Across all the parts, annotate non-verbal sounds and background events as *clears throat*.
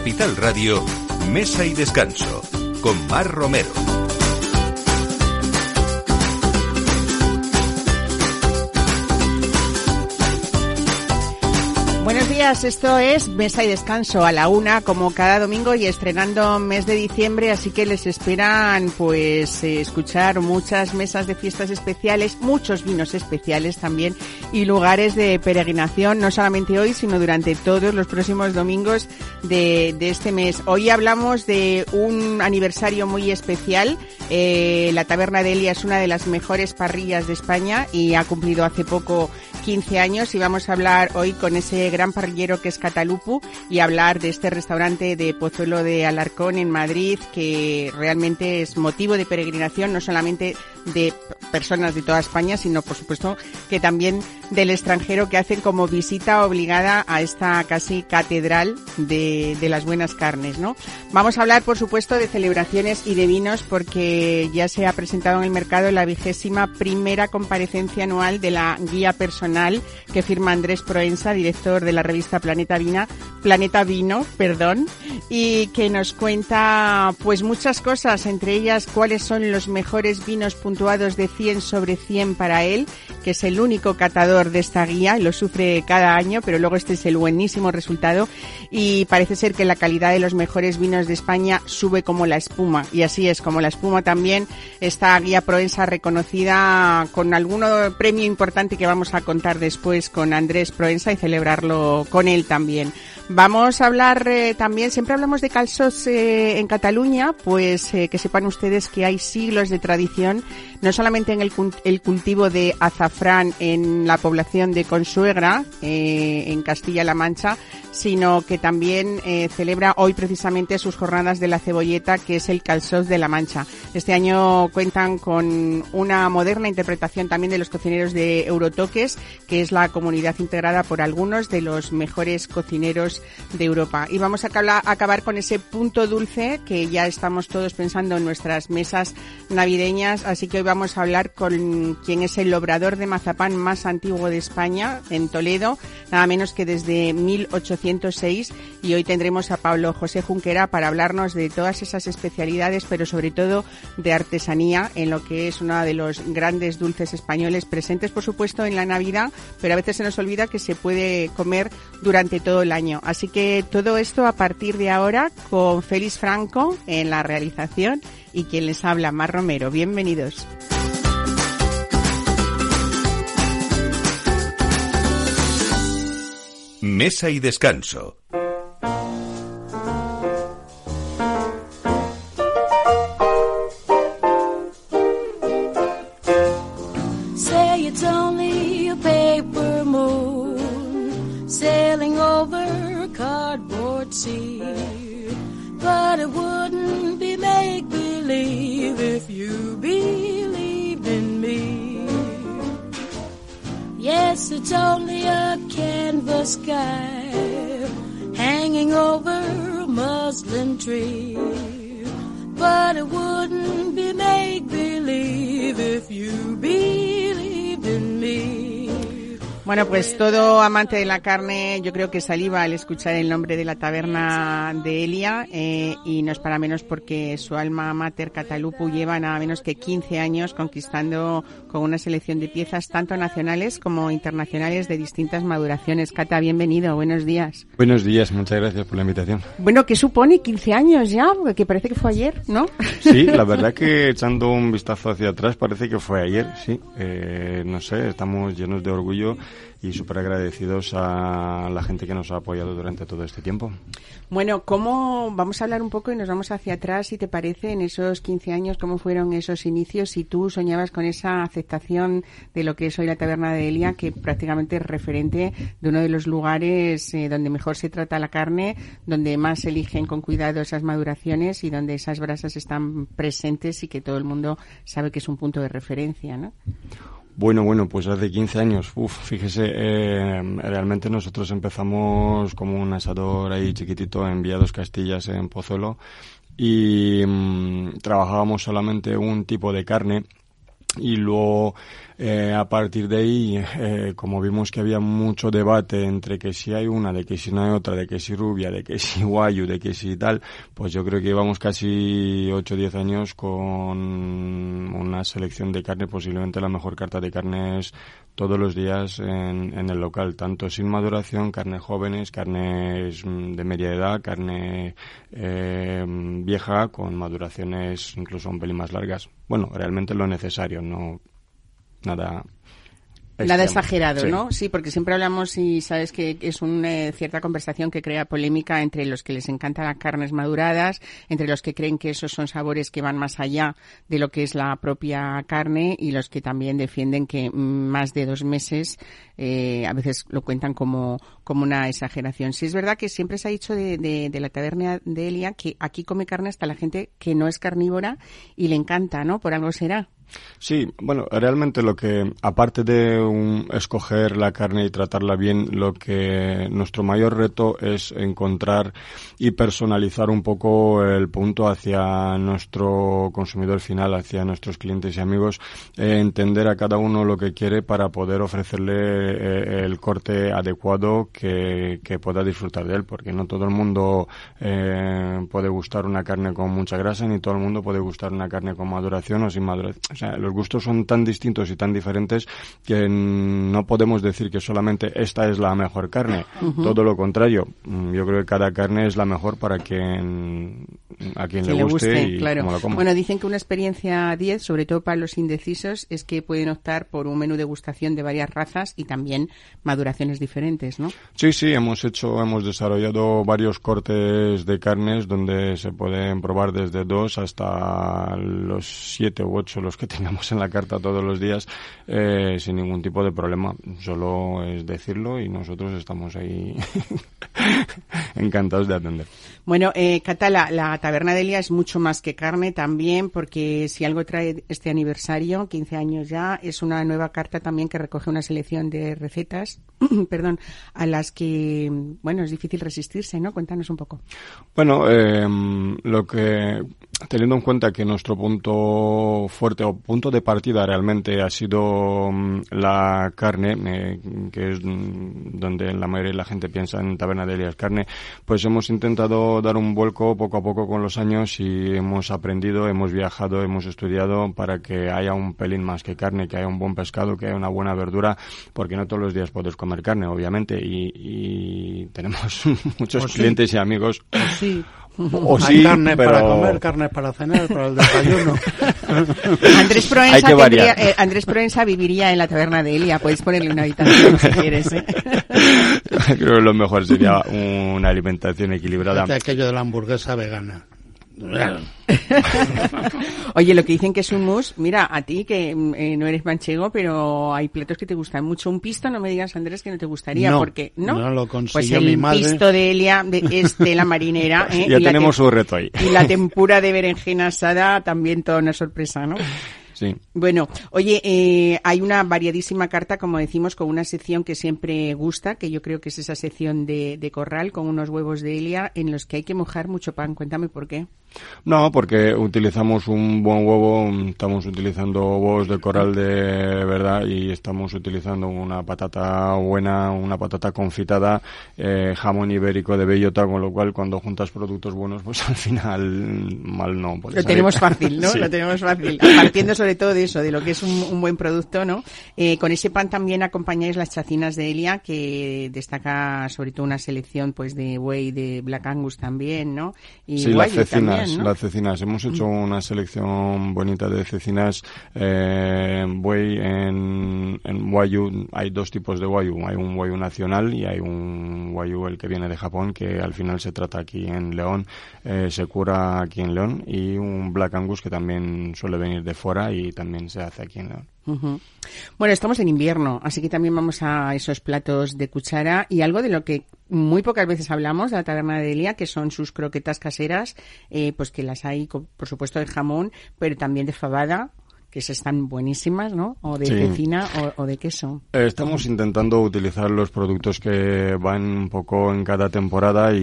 Capital Radio, Mesa y Descanso, con Mar Romero. Buenos días, esto es Mesa y Descanso a la una, como cada domingo y estrenando mes de diciembre, así que les esperan pues eh, escuchar muchas mesas de fiestas especiales, muchos vinos especiales también y lugares de peregrinación, no solamente hoy, sino durante todos los próximos domingos de, de este mes. Hoy hablamos de un aniversario muy especial. Eh, la Taberna de Elia es una de las mejores parrillas de España y ha cumplido hace poco 15 años y vamos a hablar hoy con ese gran parrillero que es Catalupu y hablar de este restaurante de Pozuelo de Alarcón en Madrid que realmente es motivo de peregrinación no solamente de personas de toda España sino por supuesto que también del extranjero que hacen como visita obligada a esta casi catedral de, de las buenas carnes, ¿no? Vamos a hablar por supuesto de celebraciones y de vinos porque ya se ha presentado en el mercado la vigésima primera comparecencia anual de la guía personal que firma Andrés Proensa, director de la revista Planeta Vina, Planeta Vino, perdón, y que nos cuenta pues muchas cosas, entre ellas cuáles son los mejores vinos puntuados de 100 sobre 100 para él, que es el único catador de esta guía lo sufre cada año, pero luego este es el buenísimo resultado y parece ser que la calidad de los mejores vinos de España sube como la espuma y así es, como la espuma también esta guía Proensa reconocida con algún premio importante que vamos a contar después con Andrés Proensa y celebrarlo con él también. Vamos a hablar eh, también, siempre hablamos de calzos eh, en Cataluña, pues eh, que sepan ustedes que hay siglos de tradición, no solamente en el, el cultivo de azafrán en la población de Consuegra, en Castilla-La Mancha, sino que también celebra hoy precisamente sus jornadas de la cebolleta, que es el calzós de La Mancha. Este año cuentan con una moderna interpretación también de los cocineros de Eurotoques, que es la comunidad integrada por algunos de los mejores cocineros de Europa. Y vamos a acabar con ese punto dulce que ya estamos todos pensando en nuestras mesas navideñas, así que hoy vamos a hablar con quien es el obrador de mazapán más antiguo de España, en Toledo, nada menos que desde 1806, y hoy tendremos a Pablo José Junquera para hablarnos de todas esas especialidades, pero sobre todo de artesanía en lo que es uno de los grandes dulces españoles presentes, por supuesto, en la Navidad, pero a veces se nos olvida que se puede comer durante todo el año. Así que todo esto a partir de ahora con Félix Franco en la realización y quien les habla, Mar Romero. Bienvenidos. Mesa y descanso. Say it's only a paper moon sailing over cardboard sea. But it wouldn't Yes, it's only a canvas sky hanging over a muslin tree. But it wouldn't be make believe if you me. Bueno, pues todo amante de la carne, yo creo que saliva al escuchar el nombre de la taberna de Elia eh, y no es para menos porque su alma mater Catalupu lleva nada menos que 15 años conquistando con una selección de piezas tanto nacionales como internacionales de distintas maduraciones. Cata, bienvenido, buenos días. Buenos días, muchas gracias por la invitación. Bueno, ¿qué supone 15 años ya? Porque parece que fue ayer, ¿no? Sí, *laughs* la verdad que echando un vistazo hacia atrás parece que fue ayer, sí. Eh, no sé, estamos llenos de orgullo y súper agradecidos a la gente que nos ha apoyado durante todo este tiempo. Bueno, ¿cómo vamos a hablar un poco y nos vamos hacia atrás, si te parece, en esos 15 años, cómo fueron esos inicios? Si tú soñabas con esa aceptación de lo que es hoy la taberna de Elia, que prácticamente es referente de uno de los lugares eh, donde mejor se trata la carne, donde más eligen con cuidado esas maduraciones y donde esas brasas están presentes y que todo el mundo sabe que es un punto de referencia, ¿no? Bueno, bueno, pues hace 15 años, uf, fíjese, eh, realmente nosotros empezamos como un asador ahí chiquitito en Vía dos Castillas, en Pozuelo, y mm, trabajábamos solamente un tipo de carne y luego Eh, a partir de ahí, eh, como vimos que había mucho debate entre que si hay una, de que si no hay otra, de que si rubia, de que si guayu, de que si tal, pues yo creo que llevamos casi 8 o 10 años con una selección de carne, posiblemente la mejor carta de carnes todos los días en, en, el local, tanto sin maduración, carnes jóvenes, carnes mm, de media edad, carne eh, vieja con maduraciones incluso un pelín más largas. Bueno, realmente lo necesario, no nada Nada exagerado, ¿no? Sí, porque siempre hablamos y sabes que es una eh, cierta conversación que crea polémica entre los que les encantan las carnes maduradas, entre los que creen que esos son sabores que van más allá de lo que es la propia carne y los que también defienden que más de dos meses eh, a veces lo cuentan como, como una exageración. Sí es verdad que siempre se ha dicho de, de, de la taberna de Elia que aquí come carne hasta la gente que no es carnívora y le encanta, ¿no? Por algo será. Sí, bueno, realmente lo que, aparte de un, escoger la carne y tratarla bien, lo que nuestro mayor reto es encontrar y personalizar un poco el punto hacia nuestro consumidor final, hacia nuestros clientes y amigos, eh, entender a cada uno lo que quiere para poder ofrecerle eh, el corte adecuado que, que, pueda disfrutar de él, porque no todo el mundo eh, puede gustar una carne con mucha grasa, ni todo el mundo puede gustar una carne con maduración o sin maduración sea, los gustos son tan distintos y tan diferentes que no podemos decir que solamente esta es la mejor carne. Todo lo contrario. Mm, yo creo que cada carne es la mejor para quien a quien le, guste, y claro. como lo coma. Bueno, dicen que una experiencia 10, sobre todo para los indecisos, es que pueden optar por un menú de gustación de varias razas y también maduraciones diferentes, ¿no? Sí, sí, hemos hecho, hemos desarrollado varios cortes de carnes donde se pueden probar desde dos hasta los siete u ocho los que tengamos en la carta todos los días eh, sin ningún tipo de problema. Solo es decirlo y nosotros estamos ahí *laughs* encantados de atender. Bueno, eh, Catala, la taberna de Elia es mucho más que carne también, porque si algo trae este aniversario, 15 años ya, es una nueva carta también que recoge una selección de recetas, *clears throat* perdón, a las que, bueno, es difícil resistirse, ¿no? Cuéntanos un poco. Bueno, eh, lo que, teniendo en cuenta que nuestro punto fuerte o punto de partida realmente ha sido mm, la carne, eh, que es donde la mayoría de la gente piensa en taberna de Elia carne, pues hemos intentado dar un vuelco poco a poco con los años y hemos aprendido, hemos viajado, hemos estudiado para que haya un pelín más que carne, que haya un buen pescado, que haya una buena verdura, porque no todos los días puedes comer carne, obviamente, y, tenemos *laughs* muchos pues clientes y amigos. Pues sí. O Hay sí, carne pero... para comer, carne para cenar, para el desayuno. *laughs* Andrés Proenza, tendría, eh, Andrés Proenza viviría en la taberna de Elia. Puedes ponerle una habitación si quieres. ¿eh? *laughs* Creo que lo mejor sería una alimentación equilibrada. De aquello de la hamburguesa vegana. *laughs* Oye, lo que dicen que es un mousse, mira, a ti que eh, no eres manchego, pero hay platos que te gustan mucho. Un pisto, no me digas, Andrés, que no te gustaría, No, porque no. no lo pues consiguió el mi madre. pisto de Elia de, es de la marinera. *laughs* ¿eh? Ya y la tenemos un reto ahí. Y la tempura de berenjena asada, también toda una sorpresa, ¿no? *laughs* Sí. Bueno, oye, eh, hay una variadísima carta, como decimos, con una sección que siempre gusta, que yo creo que es esa sección de, de corral con unos huevos de Elia en los que hay que mojar mucho pan. Cuéntame por qué. No, porque utilizamos un buen huevo, estamos utilizando huevos de coral de verdad y estamos utilizando una patata buena, una patata confitada, eh, jamón ibérico de bellota, con lo cual cuando juntas productos buenos, pues *laughs* al final mal no. puede Lo salir. tenemos fácil, ¿no? *laughs* Sí. Lo tenemos fácil. Partiendo sobre todo de eso, de lo que es un, un buen producto, ¿no? Eh, con ese pan también acompañáis las chacinas de Elia, que destaca sobre todo una selección pues de buey, de Black Angus también, ¿no? Y Sí, las cecinas, también, ¿no? las cecinas. Hemos hecho una selección bonita de cecinas. Eh, buey en, en Wayu, hay dos tipos de Wayu. Hay un Wayu nacional y hay un Wayu el que viene de Japón, que al final se trata aquí en León, eh, se cura aquí en León, y un Black Angus que también suele venir de fuera y también se hace aquí en León. Bueno, estamos en invierno, así que también vamos a esos platos de cuchara y algo de lo que muy pocas veces hablamos de la taberna de Elia, que son sus croquetas caseras, eh, pues que las hay, por supuesto, de jamón, pero también de fabada, que se están buenísimas, ¿no? O de Sí. cecina o, o de queso. Eh, Estamos intentando utilizar los productos que van un poco en cada temporada y,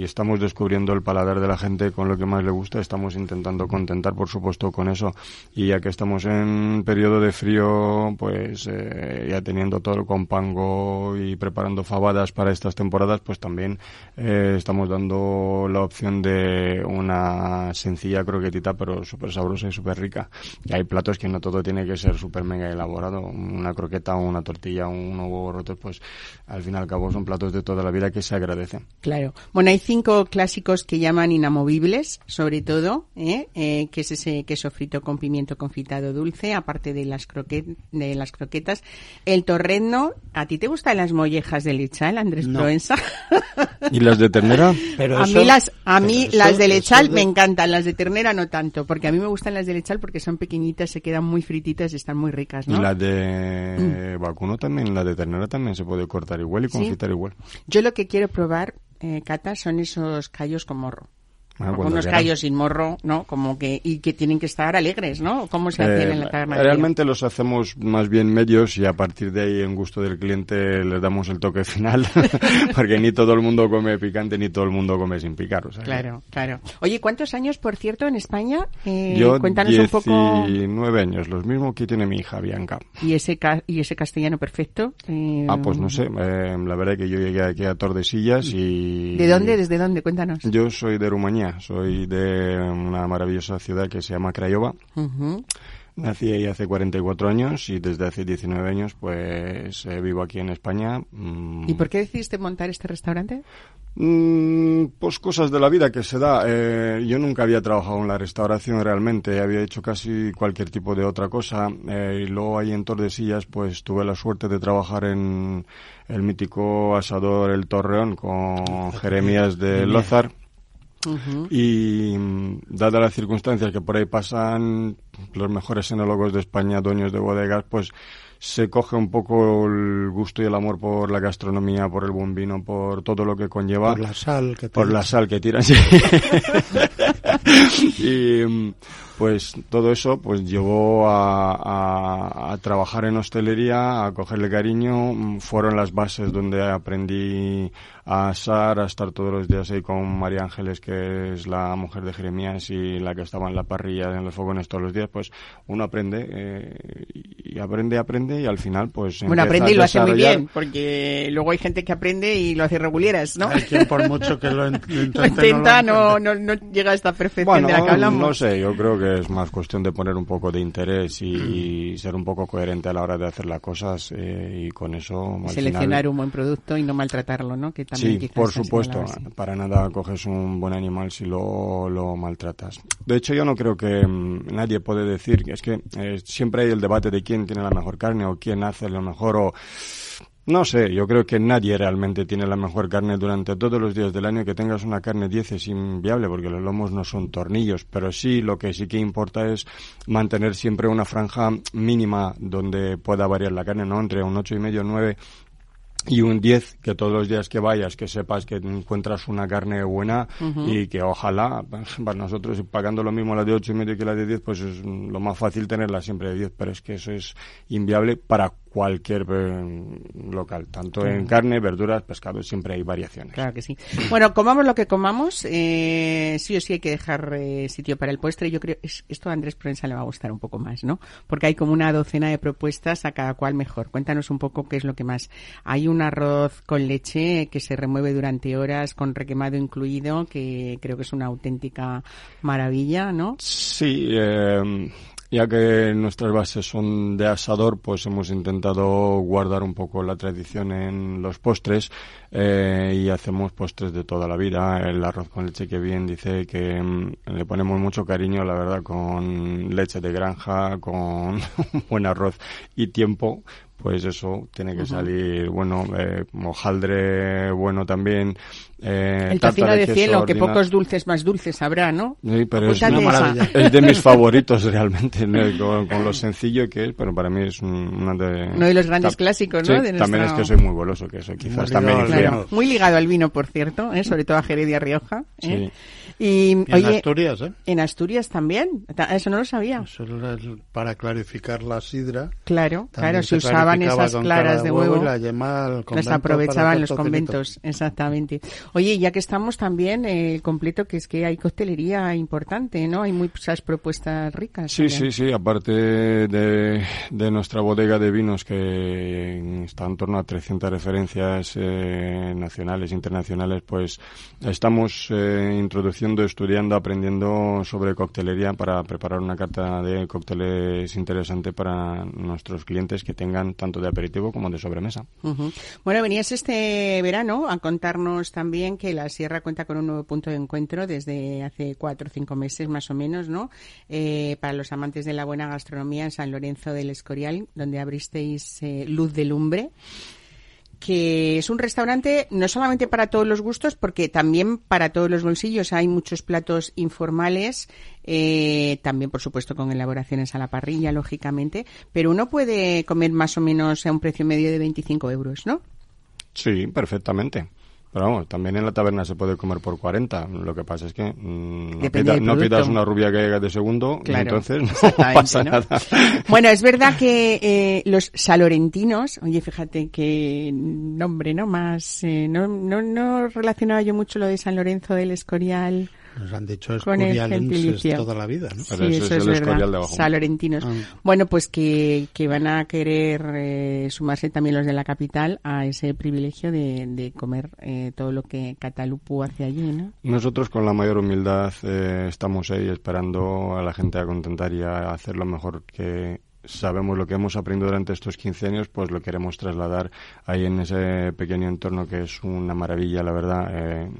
y estamos descubriendo el paladar de la gente con lo que más le gusta. Estamos intentando contentar, por supuesto, con eso. Y ya que estamos en periodo de frío, pues eh, ya teniendo todo el compango y preparando fabadas para estas temporadas, pues también eh, estamos dando la opción de una sencilla croquetita, pero súper sabrosa y súper rica. Y hay platos que no todo tiene que ser súper mega elaborado. Una croqueta o una tortilla o un huevo roto, pues al fin y al cabo son platos de toda la vida que se agradecen. Claro. Bueno, hay cinco clásicos que llaman inamovibles, sobre todo, ¿eh? Eh, que es ese queso frito con pimiento confitado dulce, aparte de las, croquet de las croquetas. El torrezno, ¿a ti te gustan las mollejas de lechal, Andrés No. Proenza? ¿Y las de ternera? *laughs* Pero a eso- mí las, a mí eso- las de lechal de- me encantan, las de ternera no tanto, porque a mí me gustan las de lechal porque son pequeñitas, se quedan muy frititas y están muy ricas, Y ¿no? la de vacuno también, la de ternera también se puede cortar igual y Sí. confitar igual. Yo lo que quiero probar, eh, Cata, son esos callos con morro. Ah, unos callos sin morro, ¿no? Como que, y que tienen que estar alegres, ¿no? ¿Cómo se hacían Eh, en la taberna? realmente los hacemos más bien medios y a partir de ahí en gusto del cliente les damos el toque *laughs* final *laughs* porque ni todo el mundo come picante ni todo el mundo come sin picar. o sea que- Claro, claro. Oye, ¿cuántos años, por cierto, en España? Eh, Yo cuéntanos un poco. 19 años, los mismos que tiene mi hija Bianca. ¿Y ese, ca- y ese castellano perfecto? Eh, Ah, pues no sé, eh, la verdad que yo llegué aquí a Tordesillas y... ¿De dónde? ¿Desde dónde? Cuéntanos. Yo soy de Rumanía, soy de una maravillosa ciudad que se llama Craiova. Ujú. Nací ahí hace 44 años y desde hace 19 años pues eh, vivo aquí en España. Mm, ¿Y por qué decidiste montar este restaurante? Mm, pues cosas de la vida que se da. Eh, yo nunca había trabajado en la restauración realmente, había hecho casi cualquier tipo de otra cosa. eh, y luego ahí en Tordesillas pues tuve la suerte de trabajar en el mítico asador El Torreón con Jeremías de Lozar. Y mm, dadas las circunstancias que por ahí pasan los mejores enólogos de España, dueños de bodegas, pues se coge un poco el gusto y el amor por la gastronomía, por el buen vino, por todo lo que conlleva. Por la sal que te Por la sal que tiran, *laughs* sí. y mm, pues todo eso pues llevó a, a- a trabajar en hostelería, a cogerle cariño. Mm, Fueron las bases donde aprendí a asar, a estar todos los días ahí con María Ángeles, que es la mujer de Jeremías y la que estaba en la parrilla, en los fogones todos los días. Pues uno aprende eh, y aprende, aprende y al final pues Bueno, aprende y lo hace muy bien, porque luego hay gente que aprende y lo hace reguleras, ¿no? Hay quien por mucho que lo, *laughs* intenta, no, no, no, no llega a esta perfección Bueno, de la que hablamos. no sé, yo creo que es más cuestión de poner un poco de interés y, y ser un poco coherente a la hora de hacer las cosas eh, y con eso Seleccionar final- un buen producto y no maltratarlo, ¿no? Que también Sí, por supuesto, para nada coges un buen animal si lo, lo maltratas. De hecho, yo no creo que mm, nadie puede decir, es que eh, siempre hay el debate de quién tiene la mejor carne o quién hace lo mejor o... No sé, yo creo que nadie realmente tiene la mejor carne durante todos los días del año. Que tengas una carne 10 es inviable porque los lomos no son tornillos, pero sí lo que sí que importa es mantener siempre una franja mínima donde pueda variar la carne, ¿no? Entre un ocho y medio, 9 y un 10 que todos los días que vayas que sepas que encuentras una carne buena y que ojalá pues, para nosotros pagando lo mismo la de 8 y medio que la de 10 pues es lo más fácil tenerla siempre de 10 pero es que eso es inviable para cualquier eh, local tanto en carne, verduras, pescado siempre hay variaciones Claro que sí. Bueno, comamos lo que comamos, eh, sí o sí hay que dejar eh, sitio para el postre. Yo creo es- esto a Andrés Proenza le va a gustar un poco más, ¿no? Porque hay como una docena de propuestas a cada cual mejor. Cuéntanos un poco qué es lo que más. Hay un arroz con leche que se remueve durante horas con requemado incluido, que creo que es una auténtica maravilla, ¿no? Sí, eh, ya que nuestras bases son de asador, pues hemos intentado guardar un poco la tradición en los postres eh, y hacemos postres de toda la vida. El arroz con leche que bien dice que mm, le ponemos mucho cariño, la verdad, con leche de granja, con un *laughs* buen arroz y tiempo pues eso tiene que salir bueno, eh, hojaldre bueno también. Eh, El tocino de queso cielo, que pocos dulces más dulces habrá, ¿no? Sí, pero es, una maravilla. es de mis *laughs* favoritos realmente, ¿no? con, con lo sencillo que es, pero para mí es un- una de... Uno de los grandes clásicos, ¿no? Sí, de también es que soy muy goloso, que eso quizás Muy también Muy ligado al vino, por cierto, ¿eh? sobre todo a Jerez y a Rioja. ¿eh? Y, Y en oye, Asturias, ¿eh? en Asturias también. Ta- Eso no lo sabía. Eso era para clarificar la sidra. Claro, claro, se usaban esas claras clara de huevo. y la yema al Las aprovechaban los conventos, exactamente. Oye, ya que estamos también, eh, el completo, que es que hay coctelería importante, ¿no? Hay muchas propuestas ricas. Sí, también. sí, sí, aparte de, de nuestra bodega de vinos que está en torno a 300 referencias eh, nacionales, internacionales, pues estamos eh, introduciendo, estudiando, aprendiendo sobre coctelería para preparar una carta de cócteles interesante para nuestros clientes que tengan tanto de aperitivo como de sobremesa. Bueno, venías este verano a contarnos también que la Sierra cuenta con un nuevo punto de encuentro desde hace cuatro o cinco meses más o menos, ¿no? Eh, para los amantes de la buena gastronomía en San Lorenzo del Escorial, donde abristeis eh, Luz de Lumbre que es un restaurante no solamente para todos los gustos, porque también para todos los bolsillos hay muchos platos informales, eh, también por supuesto con elaboraciones a la parrilla, lógicamente, pero uno puede comer más o menos a un precio medio de 25 euros, ¿no? Sí, perfectamente. Pero vamos, también en la taberna se puede comer por 40. Lo que pasa es que mm, no, producto. pidas una rubia que llega de segundo y entonces no *laughs* pasa ¿no? nada. Bueno, es verdad que eh, los salorentinos, oye, fíjate qué nombre, ¿no? Más, eh, no, no, no relacionaba yo mucho lo de San Lorenzo del Escorial. Nos han dicho escorialenses toda la vida, ¿no? Sí, eso es es, el Escorial de verdad. abajo. Salorentinos. Ah. Bueno, pues que, que van a querer eh, sumarse también los de la capital a ese privilegio de, de comer eh, todo lo que Catalupu hace allí, ¿no? Nosotros con la mayor humildad eh, estamos ahí esperando a la gente a contentar y a hacer lo mejor que sabemos lo que hemos aprendido durante estos 15 años, pues lo queremos trasladar ahí en ese pequeño entorno que es una maravilla, la verdad. Eh,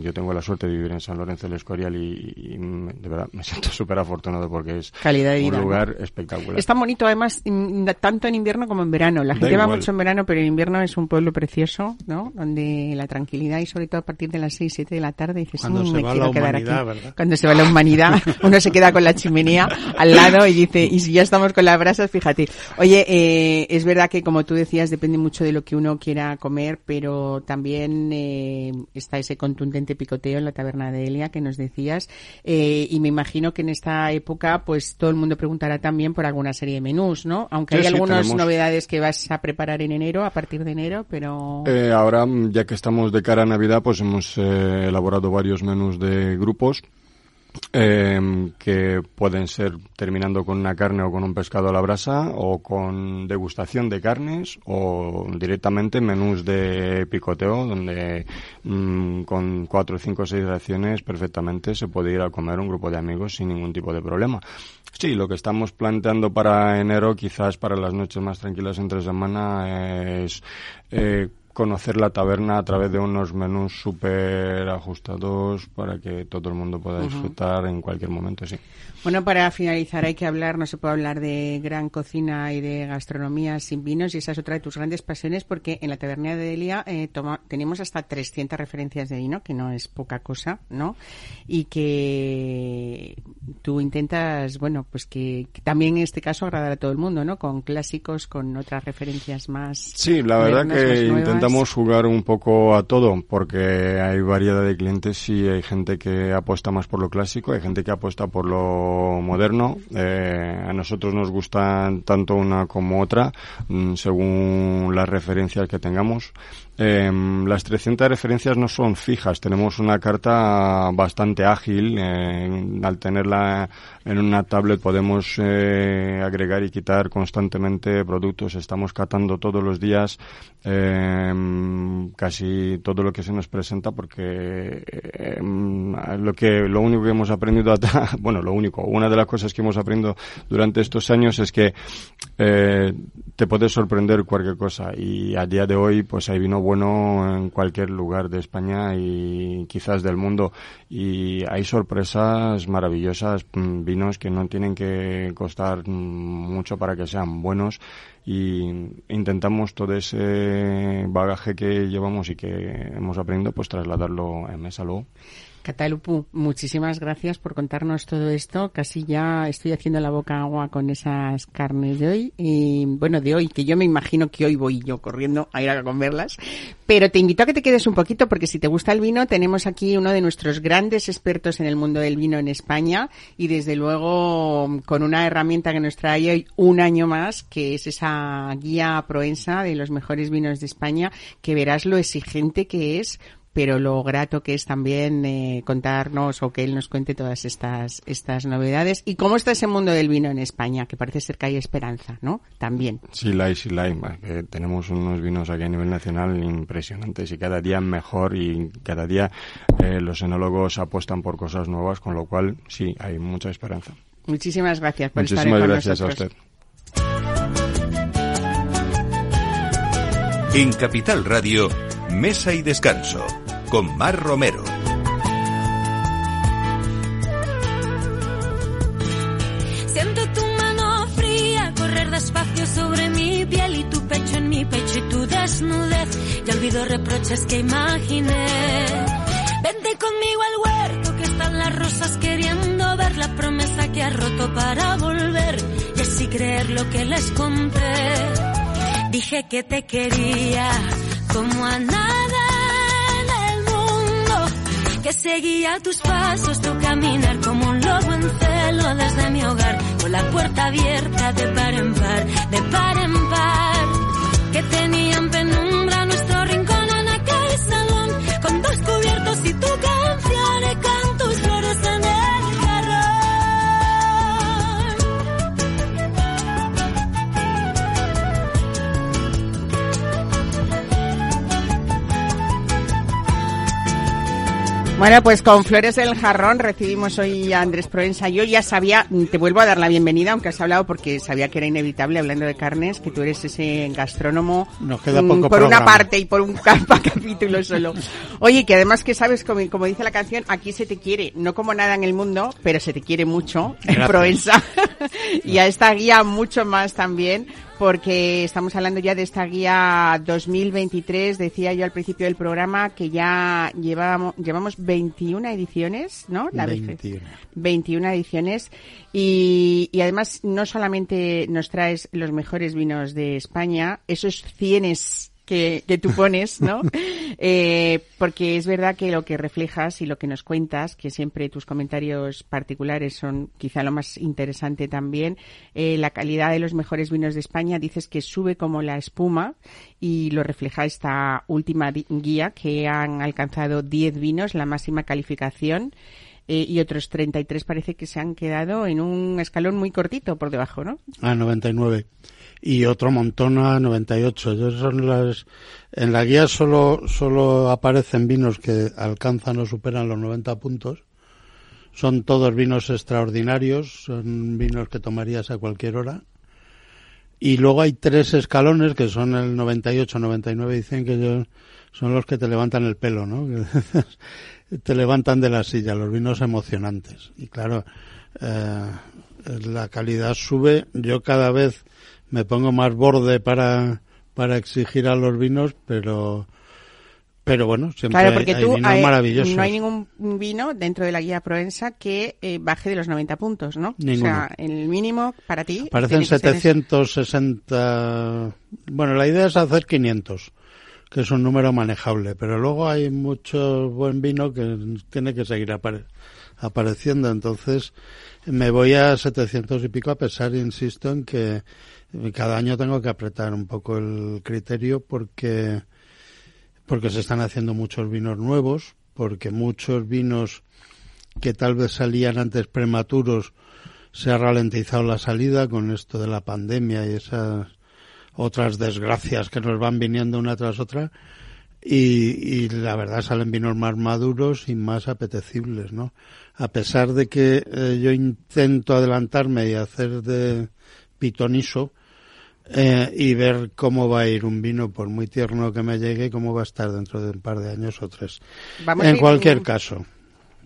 yo tengo la suerte de vivir en San Lorenzo del Escorial y, y me- de verdad me siento *laughs* súper afortunado porque es Calidad de vida, un ¿no? lugar espectacular. Es tan bonito además in- tanto en invierno como en verano. La gente va mucho en verano, pero en invierno es un pueblo precioso, ¿no? Donde la tranquilidad y sobre todo a partir de las 6, 7 de la tarde dices, Cuando "Mm, se me va quiero la quedar humanidad, aquí". ¿verdad? Cuando se va la humanidad, *laughs* uno se queda con la chimenea al lado y dice, y si ya estamos con las brasas, fíjate. Oye, eh, es verdad que como tú decías, depende mucho de lo que uno quiera comer, pero también eh, está ese contundente picoteo en la taberna de Elia que nos decías, eh, y me imagino que en esta época, pues todo el mundo preguntará también por alguna serie de menús, ¿no? Aunque Sí, hay sí, algunas tenemos. novedades que vas a preparar en enero, a partir de enero, pero... Eh, ahora, ya que estamos de cara a Navidad, pues hemos eh, elaborado varios menús de grupos eh, que pueden ser terminando con una carne o con un pescado a la brasa o con degustación de carnes o directamente menús de picoteo donde mm, con cuatro, cinco seis raciones perfectamente se puede ir a comer un grupo de amigos sin ningún tipo de problema. Sí, lo que estamos planteando para enero, quizás para las noches más tranquilas entre semana, es eh, conocer la taberna a través de unos menús súper ajustados para que todo el mundo pueda disfrutar en cualquier momento, sí. Bueno, para finalizar hay que hablar, no se puede hablar de gran cocina y de gastronomía sin vinos y esa es otra de tus grandes pasiones porque en la taberna de Delia eh, toma- tenemos hasta 300 referencias de vino, que no es poca cosa, ¿no? Y que tú intentas, bueno, pues que, que también en este caso agradar a todo el mundo, ¿no? Con clásicos, con otras referencias más. Sí, la verdad que nuevas. Intentamos jugar un poco a todo, porque hay variedad de clientes y hay gente que apuesta más por lo clásico, hay gente que apuesta por lo moderno. Eh, a nosotros nos gustan tanto una como otra, mm, según las referencias que tengamos. Eh, las 300 referencias no son fijas, tenemos una carta bastante ágil. al tenerla en una tablet podemos eh, agregar y quitar constantemente productos. Estamos catando todos los días eh, casi todo lo que se nos presenta porque eh, lo que lo único que hemos aprendido *laughs* bueno, lo único, una de las cosas que hemos aprendido durante estos años es que eh, te puede sorprender cualquier cosa y a día de hoy pues hay vino bueno en cualquier lugar de España y quizás del mundo y hay sorpresas maravillosas, mm, vinos que no tienen que costar mm, mucho para que sean buenos y intentamos todo ese bagaje que llevamos y que hemos aprendido, pues trasladarlo en mesa luego. Catalupu, muchísimas gracias por contarnos todo esto. Casi ya estoy haciendo la boca agua con esas carnes de hoy. Y bueno, de hoy, que yo me imagino que hoy voy yo corriendo a ir a comerlas. Pero te invito a que te quedes un poquito porque si te gusta el vino, tenemos aquí uno de nuestros grandes expertos en el mundo del vino en España y desde luego con una herramienta que nos trae hoy un año más, que es esa guía Proensa de los mejores vinos de España, que verás lo exigente que es pero lo grato que es también eh, contarnos o que él nos cuente todas estas estas novedades y cómo está ese mundo del vino en España, que parece ser que hay esperanza, ¿no? También. Sí, la hay, sí, la hay. Que tenemos unos vinos aquí a nivel nacional impresionantes y cada día mejor y cada día eh, los enólogos apuestan por cosas nuevas, con lo cual sí, hay mucha esperanza. Muchísimas gracias por Muchísimas estar con gracias nosotros. a usted. En Capital Radio, Mesa y Descanso, con Mar Romero. Siento tu mano fría correr despacio sobre mi piel y tu pecho en mi pecho y tu desnudez. Ya olvido reproches que imaginé. Vente conmigo al huerto que están las rosas queriendo ver la promesa que has roto para volver y así creer lo que les conté. Dije que te quería como a nada en el mundo, que seguía tus pasos, tu caminar como un lobo en celo desde mi hogar, con la puerta abierta de par en par, de par en par, que tenían penumbra Bueno, pues con Flores del Jarrón recibimos hoy a Andrés Proensa. Yo ya sabía, te vuelvo a dar la bienvenida, aunque has hablado porque sabía que era inevitable hablando de carnes, que tú eres ese gastrónomo Nos queda mm, poco por una parte y por un *laughs* capítulo solo. Oye, que además que sabes, como, como dice la canción, aquí se te quiere, no como nada en el mundo, pero se te quiere mucho Gracias. Proensa. *laughs* y a esta guía mucho más también, porque estamos hablando ya de esta guía 2023. Decía yo al principio del programa que ya llevamos, llevamos 21 ediciones, ¿no? La vez- 21. 21 ediciones y, y además no solamente nos traes los mejores vinos de España, esos cienes que, que tú pones, ¿no? *laughs* Eh, porque es verdad que lo que reflejas y lo que nos cuentas, que siempre tus comentarios particulares son quizá lo más interesante también, eh, la calidad de los mejores vinos de España, dices que sube como la espuma y lo refleja esta última guía que han alcanzado 10 vinos, la máxima calificación eh, y otros 33 parece que se han quedado en un escalón muy cortito por debajo, ¿no? a 99 y otro montón a 98. Esas son las en la guía solo solo aparecen vinos que alcanzan o superan los 90 puntos. Son todos vinos extraordinarios, son vinos que tomarías a cualquier hora. Y luego hay tres escalones que son el 98, 99 y 100 que son los que te levantan el pelo, ¿no? *laughs* te levantan de la silla, los vinos emocionantes. Y claro, eh, la calidad sube. Yo cada vez me pongo más borde para, para exigir a los vinos, pero, pero bueno, siempre Claro, porque hay, tú hay vinos eh, maravillosos. no hay ningún vino dentro de la guía Proensa que eh, baje de los 90 puntos, ¿no? Ninguno. O sea, el mínimo para ti. Parecen tiene que ser ese. 760. Bueno, la idea es hacer 500, que es un número manejable, pero luego hay mucho buen vino que tiene que seguir apare- apareciendo. Entonces, me voy a 700 y pico, a pesar, insisto, en que cada año tengo que apretar un poco el criterio porque, porque se están haciendo muchos vinos nuevos, porque muchos vinos que tal vez salían antes prematuros se ha ralentizado la salida con esto de la pandemia y esas otras desgracias que nos van viniendo una tras otra y, y la verdad salen vinos más maduros y más apetecibles, ¿no? A pesar de que eh, yo intento adelantarme y hacer de pitoniso eh, y ver cómo va a ir un vino, por muy tierno que me llegue, cómo va a estar dentro de un par de años o tres. Vamos en cualquier caso,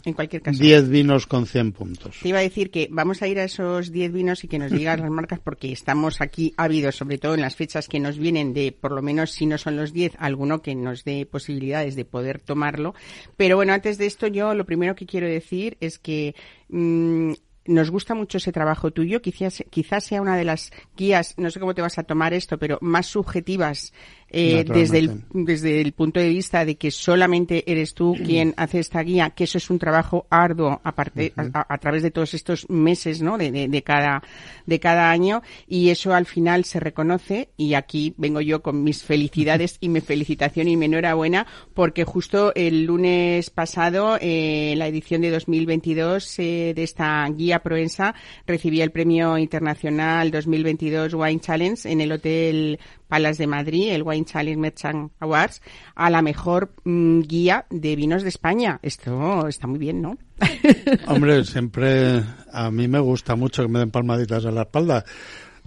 En cualquier caso. 10 vinos con 100 puntos. Te iba a decir que vamos a ir a esos 10 vinos y que nos digas las marcas porque estamos aquí ávidos, sobre todo en las fechas que nos vienen de, por lo menos si no son los 10, alguno que nos dé posibilidades de poder tomarlo. Pero bueno, antes de esto yo lo primero que quiero decir es que mm, nos gusta mucho ese trabajo tuyo. Quizás, quizás sea una de las guías, no sé cómo te vas a tomar esto, pero más subjetivas eh, desde, el, desde el punto de vista de que solamente eres tú *clears throat* quien hace esta guía, que eso es un trabajo arduo aparte, a, través de todos estos meses, ¿no? De, de, cada, de cada año y eso al final se reconoce y aquí vengo yo con mis *laughs* felicidades y mi felicitación y mi enhorabuena porque justo el lunes pasado, eh, la edición de 2022 eh, de esta guía Proensa recibía el premio internacional 2022 Wine Challenge en el Hotel Palas de Madrid, el Wine Challenge Awards, a la mejor mm, guía de vinos de España. Esto está muy bien, ¿no? *laughs* Hombre, siempre a mí me gusta mucho que me den palmaditas en la espalda.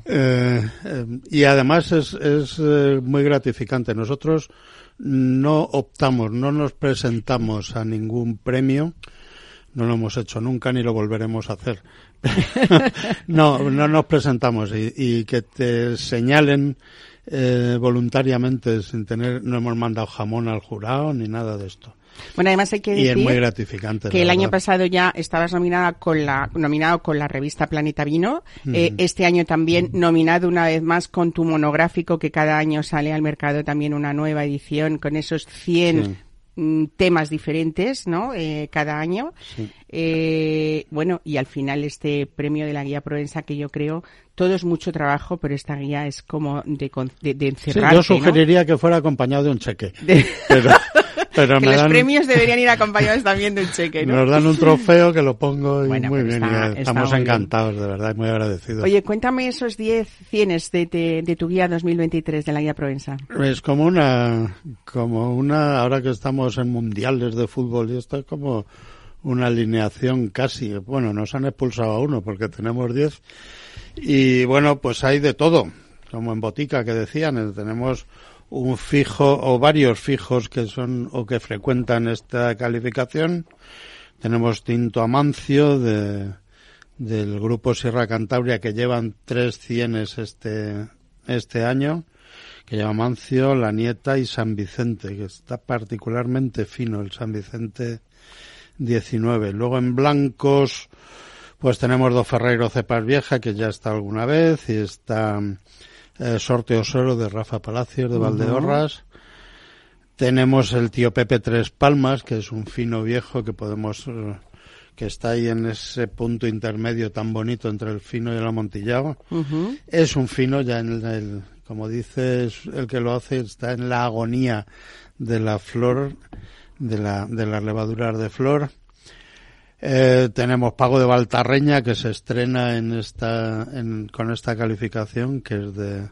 Eh, eh, y además es, es eh, muy gratificante. Nosotros no optamos, no nos presentamos a ningún premio. No lo hemos hecho nunca ni lo volveremos a hacer. *laughs* no, no nos presentamos y que te señalen eh, voluntariamente, sin tener, no hemos mandado jamón al jurado ni nada de esto. Bueno, además hay que decir y es muy gratificante, que el año pasado ya estabas nominada con la, nominado con la revista Planeta Vino. Eh, este año también nominado una vez más con tu monográfico que cada año sale al mercado también una nueva edición con esos 100 mm, temas diferentes, ¿no? Eh, cada año. Eh, bueno, y al final este premio de la guía Provenza que yo creo todo es mucho trabajo, pero esta guía es como de, de, de yo sugeriría que fuera acompañado de un cheque. Pero, que los premios deberían ir acompañados también de un cheque, ¿no? Nos dan un trofeo que lo pongo y muy bien. estamos encantados, de verdad, muy agradecidos. Oye, cuéntame esos 10 cienes de, de, tu guía 2023 de la guía Provenza. Es como una, como una, ahora que estamos en mundiales de fútbol y esto es como una alineación casi. Bueno, nos han expulsado a uno porque tenemos 10 y bueno, pues hay de todo, como en botica que decían, eh, tenemos un fijo o varios fijos que son o que frecuentan esta calificación. Tenemos Tinto Amancio de, del grupo Sierra Cantabria que llevan tres cienes este, este año, que lleva Amancio, La Nieta y San Vicente, que está particularmente fino el San Vicente 19. Luego en blancos, pues tenemos dos Ferreiro Cepas Vieja, que ya está alguna vez, y está eh, Sorte Osoro de Rafa Palacios de Valdeorras. Tenemos el tío Pepe Tres Palmas, que es un fino viejo que podemos, eh, que está ahí en ese punto intermedio tan bonito entre el fino y el amontillado. Es un fino ya en el, como dices, el que lo hace está en la agonía de la flor, de la, de las levaduras de flor. Eh, tenemos Pago de Baltarreña que se estrena en esta, con esta calificación que es de,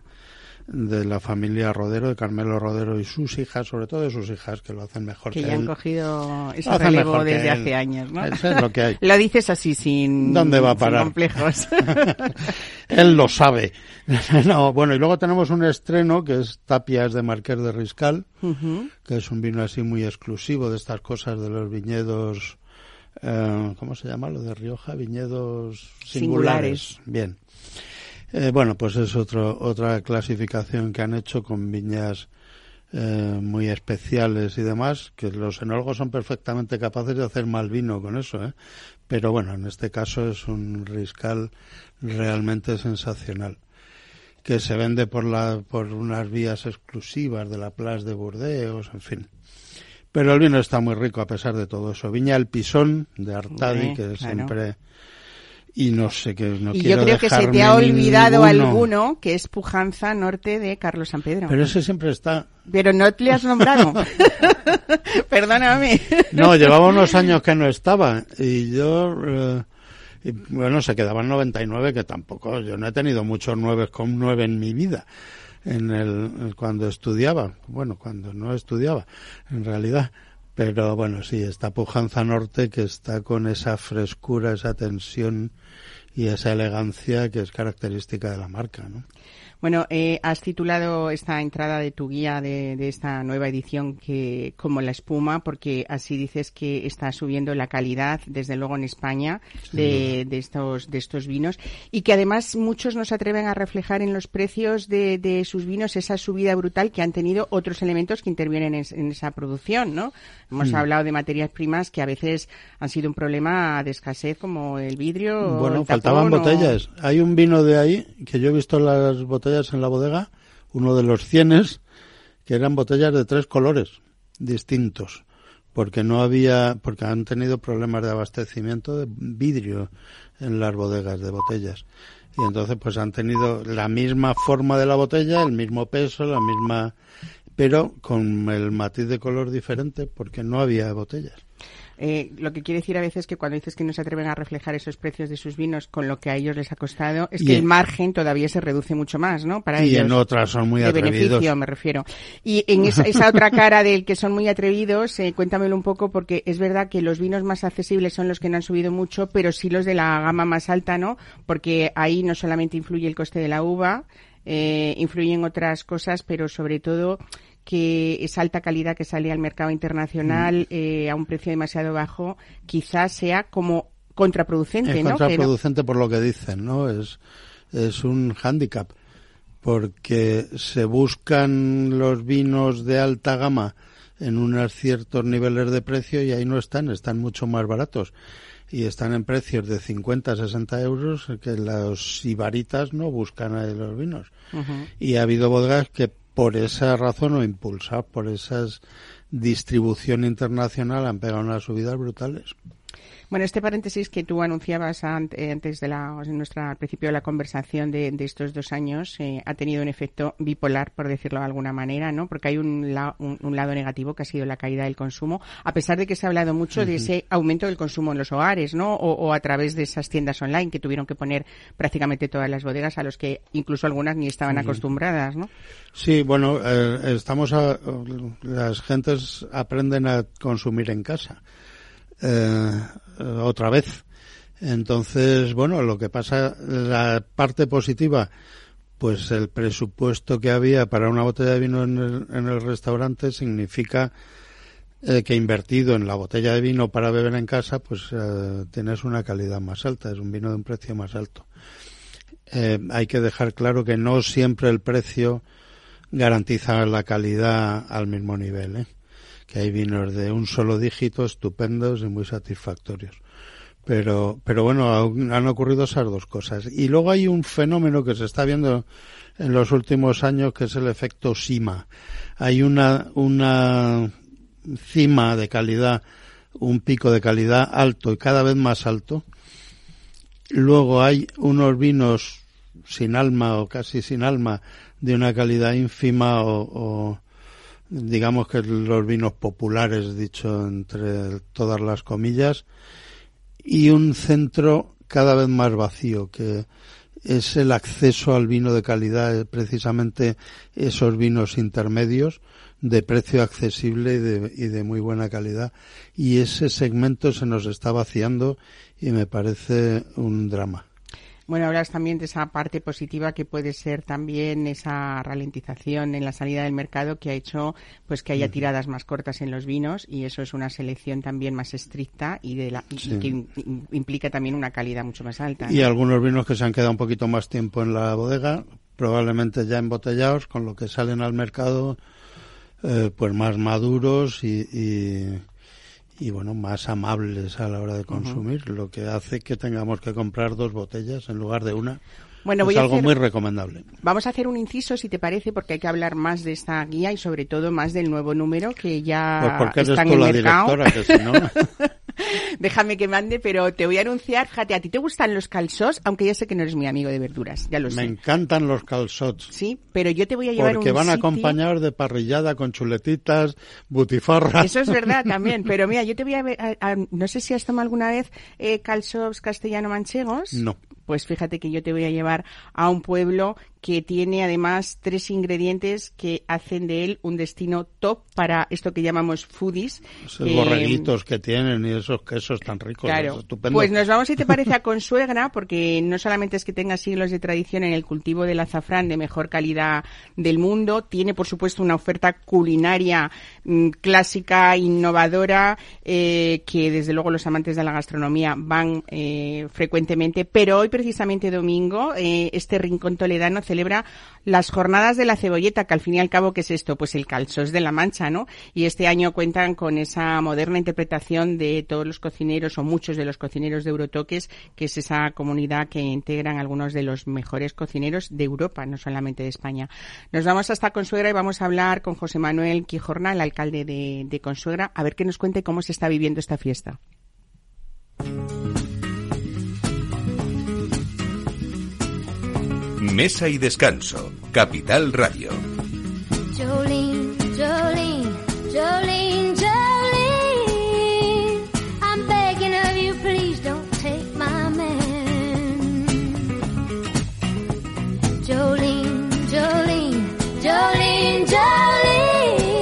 de la familia Rodero, de Carmelo Rodero y sus hijas, sobre todo de sus hijas, que lo hacen mejor que, que, ya han cogido ese relevo desde hace años, ¿no? Eso es lo que hay. *laughs* lo dices así sin, ¿Dónde va a parar? complejos. *laughs* él lo sabe. *laughs* no, bueno, y luego tenemos un estreno que es Tapias de Marqués de Riscal, que es un vino así muy exclusivo de estas cosas de los viñedos eh, ¿cómo se llama lo de Rioja? Viñedos singulares. Bien. Eh, bueno, pues es otro, otra clasificación que han hecho con viñas eh, muy especiales y demás, que los enólogos son perfectamente capaces de hacer mal vino con eso, ¿eh? Pero bueno, en este caso es un riscal realmente sensacional que se vende por la por unas vías exclusivas de la Place de Burdeos, en fin. Pero el vino está muy rico a pesar de todo eso. Viña el Pisón de Artadi, que siempre y no sé qué no y yo creo que se te ha olvidado alguno que es Pujanza Norte de Carlos San Pedro. Pero ese siempre está pero no te le has nombrado. *laughs* Perdóname. No llevaba unos años que no estaba y yo eh, bueno se quedaban 99 que tampoco yo no he tenido muchos nueve con nueve en mi vida en el, cuando estudiaba, bueno, cuando no estudiaba, en realidad. Pero bueno, sí, esta pujanza norte que está con esa frescura, esa tensión y esa elegancia que es característica de la marca, ¿no? Bueno, eh, has titulado esta entrada de tu guía de, de, esta nueva edición que como la espuma, porque así dices que está subiendo la calidad, desde luego en España, de, de, estos de estos vinos y que además muchos nos atreven a reflejar en los precios de, de sus vinos esa subida brutal que han tenido otros elementos que intervienen en, en esa producción, ¿no? Hemos mm. hablado de materias primas que a veces han sido un problema de escasez, como el vidrio. Bueno, el faltaban tapón, botellas. O... Hay un vino de ahí que yo he visto las botellas en la bodega, uno de los cienes, que eran botellas de tres colores distintos, porque no había, porque han tenido problemas de abastecimiento de vidrio en las bodegas de botellas. Y entonces pues han tenido la misma forma de la botella, el mismo peso, la misma pero con el matiz de color diferente porque no había botellas. Eh, lo que quiere decir a veces que cuando dices que no se atreven a reflejar esos precios de sus vinos con lo que a ellos les ha costado, es Y que en- el margen todavía se reduce mucho más, ¿no? Para y ellos. en otras son muy de atrevidos. beneficio, me refiero. Y en esa, esa otra cara del que son muy atrevidos, eh, cuéntamelo un poco, porque es verdad que los vinos más accesibles son los que no han subido mucho, pero sí los de la gama más alta, ¿no? Porque ahí no solamente influye el coste de la uva, eh, influyen otras cosas, pero sobre todo que esa alta calidad que sale al mercado Mm. internacional eh, a un precio demasiado bajo, quizás sea como contraproducente, Es ¿no? Contraproducente por lo que dicen, ¿no? Es, es un hándicap porque se buscan los vinos de alta gama en unos ciertos niveles de precio y ahí no están, están mucho más baratos y están en precios de 50, 60 euros que los ibaritas no buscan ahí los vinos. Y ha habido bodegas que por esa razón o impulsadas por esa distribución internacional han pegado unas subidas brutales. Bueno, este paréntesis que tú anunciabas eh, antes de la, en nuestra, al principio de la conversación de, de estos dos años eh, ha tenido un efecto bipolar, por decirlo de alguna manera, ¿no? Porque hay un, la- un, un lado negativo que ha sido la caída del consumo, a pesar de que se ha hablado mucho de ese aumento del consumo en los hogares, ¿no? O, o a través de esas tiendas online que tuvieron que poner prácticamente todas las bodegas a los que incluso algunas ni estaban acostumbradas, ¿no? Sí, bueno, eh, estamos a, las gentes aprenden a consumir en casa eh, otra vez. Entonces, bueno, lo que pasa, la parte positiva, pues el presupuesto que había para una botella de vino en el, en el restaurante significa eh, que invertido en la botella de vino para beber en casa, pues eh, tienes una calidad más alta, es un vino de un precio más alto. Eh, hay que dejar claro que no siempre el precio garantiza la calidad al mismo nivel, ¿eh? Que hay vinos de un solo dígito estupendos y muy satisfactorios. Pero, pero bueno, han ocurrido esas dos cosas. Y luego hay un fenómeno que se está viendo en los últimos años que es el efecto SIMA. Hay una, una cima de calidad, un pico de calidad alto y cada vez más alto. Luego hay unos vinos sin alma o casi sin alma de una calidad ínfima o, o digamos que los vinos populares, dicho entre todas las comillas, y un centro cada vez más vacío, que es el acceso al vino de calidad, eh, precisamente esos vinos intermedios de precio accesible y de, y de muy buena calidad. Y ese segmento se nos está vaciando y me parece un drama. Bueno, hablas también de esa parte positiva que puede ser también esa ralentización en la salida del mercado que ha hecho pues que haya tiradas más cortas en los vinos y eso es una selección también más estricta y, de la, y que im- im- implica también una calidad mucho más alta. Y ¿no? algunos vinos que se han quedado un poquito más tiempo en la bodega, probablemente ya embotellados, con lo que salen al mercado eh, pues más maduros y, y, y, bueno, más amables a la hora de consumir, lo que hace que tengamos que comprar dos botellas en lugar de una. Bueno, es voy a algo hacer- muy recomendable. Vamos a hacer un inciso, si te parece, porque hay que hablar más de esta guía y sobre todo más del nuevo número que ya Pues porque está eres en tú el la mercado. directora, que si no... *laughs* *laughs* Déjame que mande, pero te voy a anunciar, fíjate, a ti te gustan los calzós, aunque ya sé que no eres mi amigo de verduras, ya lo Me sé. encantan los calzots. Sí, pero yo te voy a llevar Porque un van sitio- acompañados de parrillada con chuletitas, butifarras. Eso es verdad *laughs* también, pero mira, yo te voy a ver, a- a- no sé si has tomado alguna vez eh, calzós castellano-manchegos. No. Pues fíjate que yo te voy a llevar a un pueblo que tiene además tres ingredientes que hacen de él un destino top para esto que llamamos foodies. Esos borreguitos que tienen y esos quesos tan ricos. Claro. Estupendo. Pues nos vamos, si te parece, a Consuegra, porque no solamente es que tenga siglos de tradición en el cultivo del azafrán de mejor calidad del mundo, tiene, por supuesto, una oferta culinaria mm, clásica, innovadora, eh, que desde luego los amantes de la gastronomía van eh, frecuentemente. Pero hoy, precisamente domingo, eh, este rincón toledano celebra las jornadas de la cebolleta, que al fin y al cabo, ¿qué es esto? Pues el calzós de la mancha, ¿no? Y este año cuentan con esa moderna interpretación de todos los cocineros o muchos de los cocineros de Eurotoques, que es esa comunidad que integran algunos de los mejores cocineros de Europa, no solamente de España. Nos vamos hasta Consuegra y vamos a hablar con José Manuel Quijorna, el alcalde de, de Consuegra, a ver que nos cuente cómo se está viviendo esta fiesta. Mesa y descanso. Capital Radio. Jolene, Jolene, Jolene, Jolene. I'm begging of you, please don't take my man. Jolene, Jolene, Jolene, Jolene.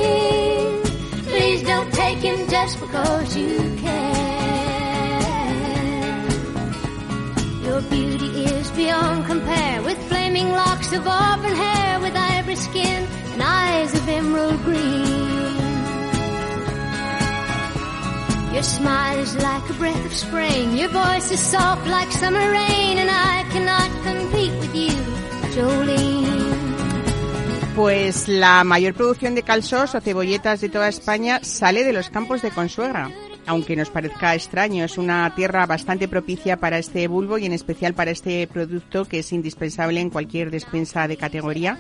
Please don't take him just because you Pues la mayor producción de calzós o cebolletas de toda España sale de los campos de Consuegra. Aunque nos parezca extraño, es una tierra bastante propicia para este bulbo y en especial para este producto que es indispensable en cualquier despensa de categoría.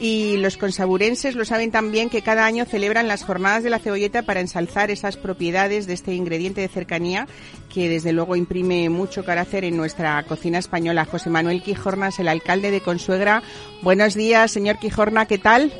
Y los consaburenses lo saben también que cada año celebran las jornadas de la cebolleta para ensalzar esas propiedades de este ingrediente de cercanía que desde luego imprime mucho carácter en nuestra cocina española. José Manuel Quijornas, el alcalde de Consuegra. Buenos días, señor Quijorna, ¿qué tal?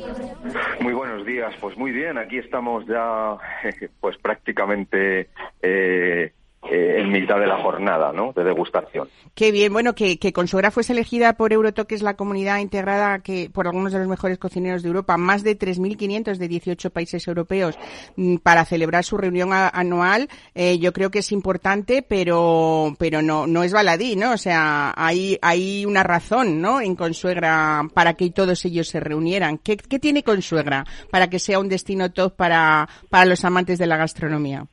Muy buenos días, pues muy bien, aquí estamos ya *laughs* pues prácticamente eh, eh, en mitad de la jornada ¿no? de degustación. Qué bien, bueno, que, Consuegra fuese elegida por Eurotoques, la comunidad integrada que por algunos de los mejores cocineros de Europa, más de 3.500 de 18 países europeos, mm, para celebrar su reunión anual, eh, yo creo que es importante, pero pero no no es baladí, ¿no? O sea, hay hay una razón, ¿no? En Consuegra para que todos ellos se reunieran. ¿Qué, qué tiene Consuegra para que sea un destino top para para los amantes de la gastronomía?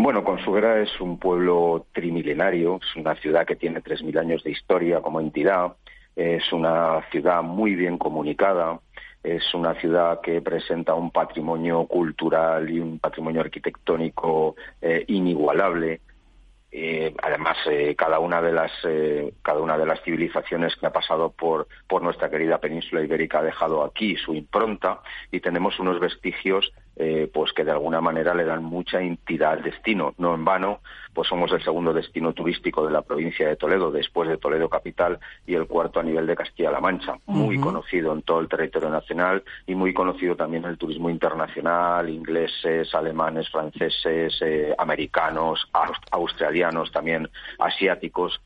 Bueno, Consuegra es un pueblo trimilenario, es una ciudad que tiene 3.000 años de historia como entidad, es una ciudad muy bien comunicada, es una ciudad que presenta un patrimonio cultural y un patrimonio arquitectónico eh, inigualable. Eh, además, eh, cada una de las cada una de las civilizaciones que ha pasado por por nuestra querida península ibérica ha dejado aquí su impronta y tenemos unos vestigios eh, pues que de alguna manera le dan mucha entidad al destino. No en vano, pues somos el segundo destino turístico de la provincia de Toledo, después de Toledo capital y el cuarto a nivel de Castilla-La Mancha. Muy conocido en todo el territorio nacional y muy conocido también en el turismo internacional, ingleses, alemanes, franceses, eh, americanos, aus- australianos, también asiáticos.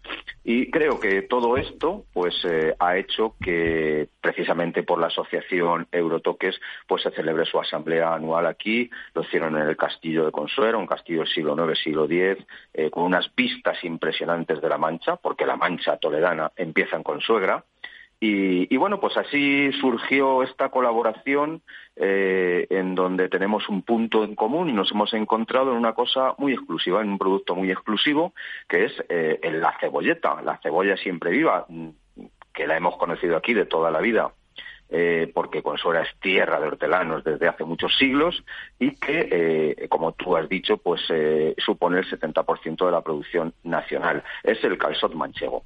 Y creo que todo esto, pues, eh, ha hecho que precisamente por la asociación Eurotoques, pues se celebre su asamblea anual aquí. Lo hicieron en el castillo de Consuero, un castillo del siglo IX, siglo X, eh, con unas vistas impresionantes de la Mancha, porque la Mancha toledana empieza en Consuegra. Y, bueno, pues así surgió esta colaboración eh, en donde tenemos un punto en común y nos hemos encontrado en una cosa muy exclusiva, en un producto muy exclusivo, que es eh, la cebolleta, la cebolla siempre viva, mm, que la hemos conocido aquí de toda la vida. Eh, porque Consuera es tierra de hortelanos desde hace muchos siglos y que, eh, como tú has dicho, pues eh, supone el 70% de la producción nacional. Es el calzot manchego.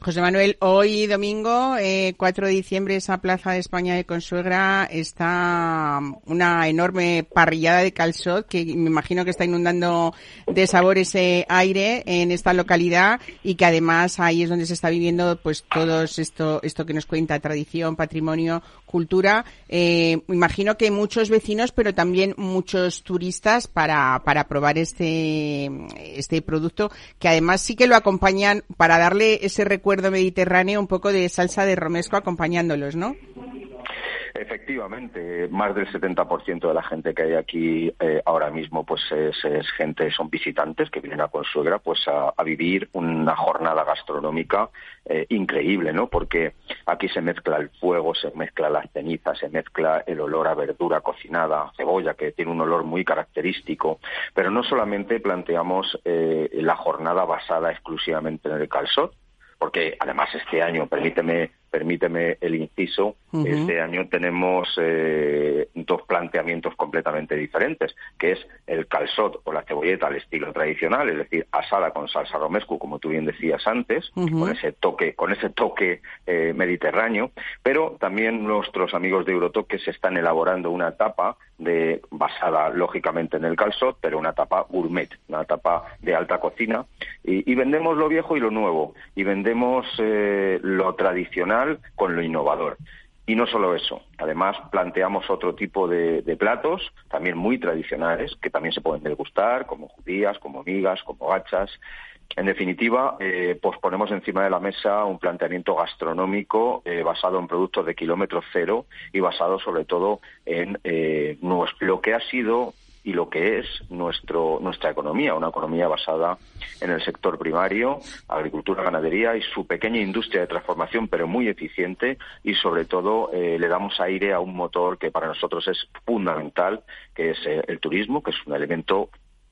José Manuel, hoy domingo, eh, 4 de diciembre, esa Plaza de España de Consuegra está una enorme parrillada de calzot que me imagino que está inundando de sabor ese aire en esta localidad y que además ahí es donde se está viviendo pues todo esto, esto que nos cuenta, tradición, patrimonio patrimonio cultura. Eh, imagino que muchos vecinos, pero también muchos turistas para, para probar este, este producto, que además sí que lo acompañan para darle ese recuerdo mediterráneo, un poco de salsa de romesco acompañándolos, ¿no? Efectivamente, más del 70% de la gente que hay aquí eh, ahora mismo, pues es, gente, son visitantes que vienen a Consuegra, pues a, vivir una jornada gastronómica eh, increíble, ¿no? Porque aquí se mezcla el fuego, se mezcla las cenizas, se mezcla el olor a verdura cocinada, cebolla, que tiene un olor muy característico. Pero no solamente planteamos eh, la jornada basada exclusivamente en el calzot, porque además este año, permíteme permíteme el inciso, este año tenemos eh, dos planteamientos completamente diferentes, que es el calzot o la cebolleta al estilo tradicional, es decir, asada con salsa romescu, como tú bien decías antes, con ese toque, con ese toque eh, mediterráneo, pero también nuestros amigos de Eurotoque se están elaborando una etapa de basada lógicamente en el calzot, pero una etapa gourmet, una etapa de alta cocina, y, vendemos lo viejo y lo nuevo, y vendemos eh, lo tradicional con lo innovador. Y no solo eso, además planteamos otro tipo de, platos, también muy tradicionales, que también se pueden degustar, como judías, como migas, como gachas. En definitiva, eh, pues ponemos encima de la mesa un planteamiento gastronómico eh, basado en productos de kilómetro cero y basado sobre todo en eh, lo que ha sido y lo que es nuestro, nuestra economía, una economía basada en el sector primario, agricultura, ganadería y su pequeña industria de transformación, pero muy eficiente y sobre todo eh, le damos aire a un motor que para nosotros es fundamental, que es eh, el turismo, que es un elemento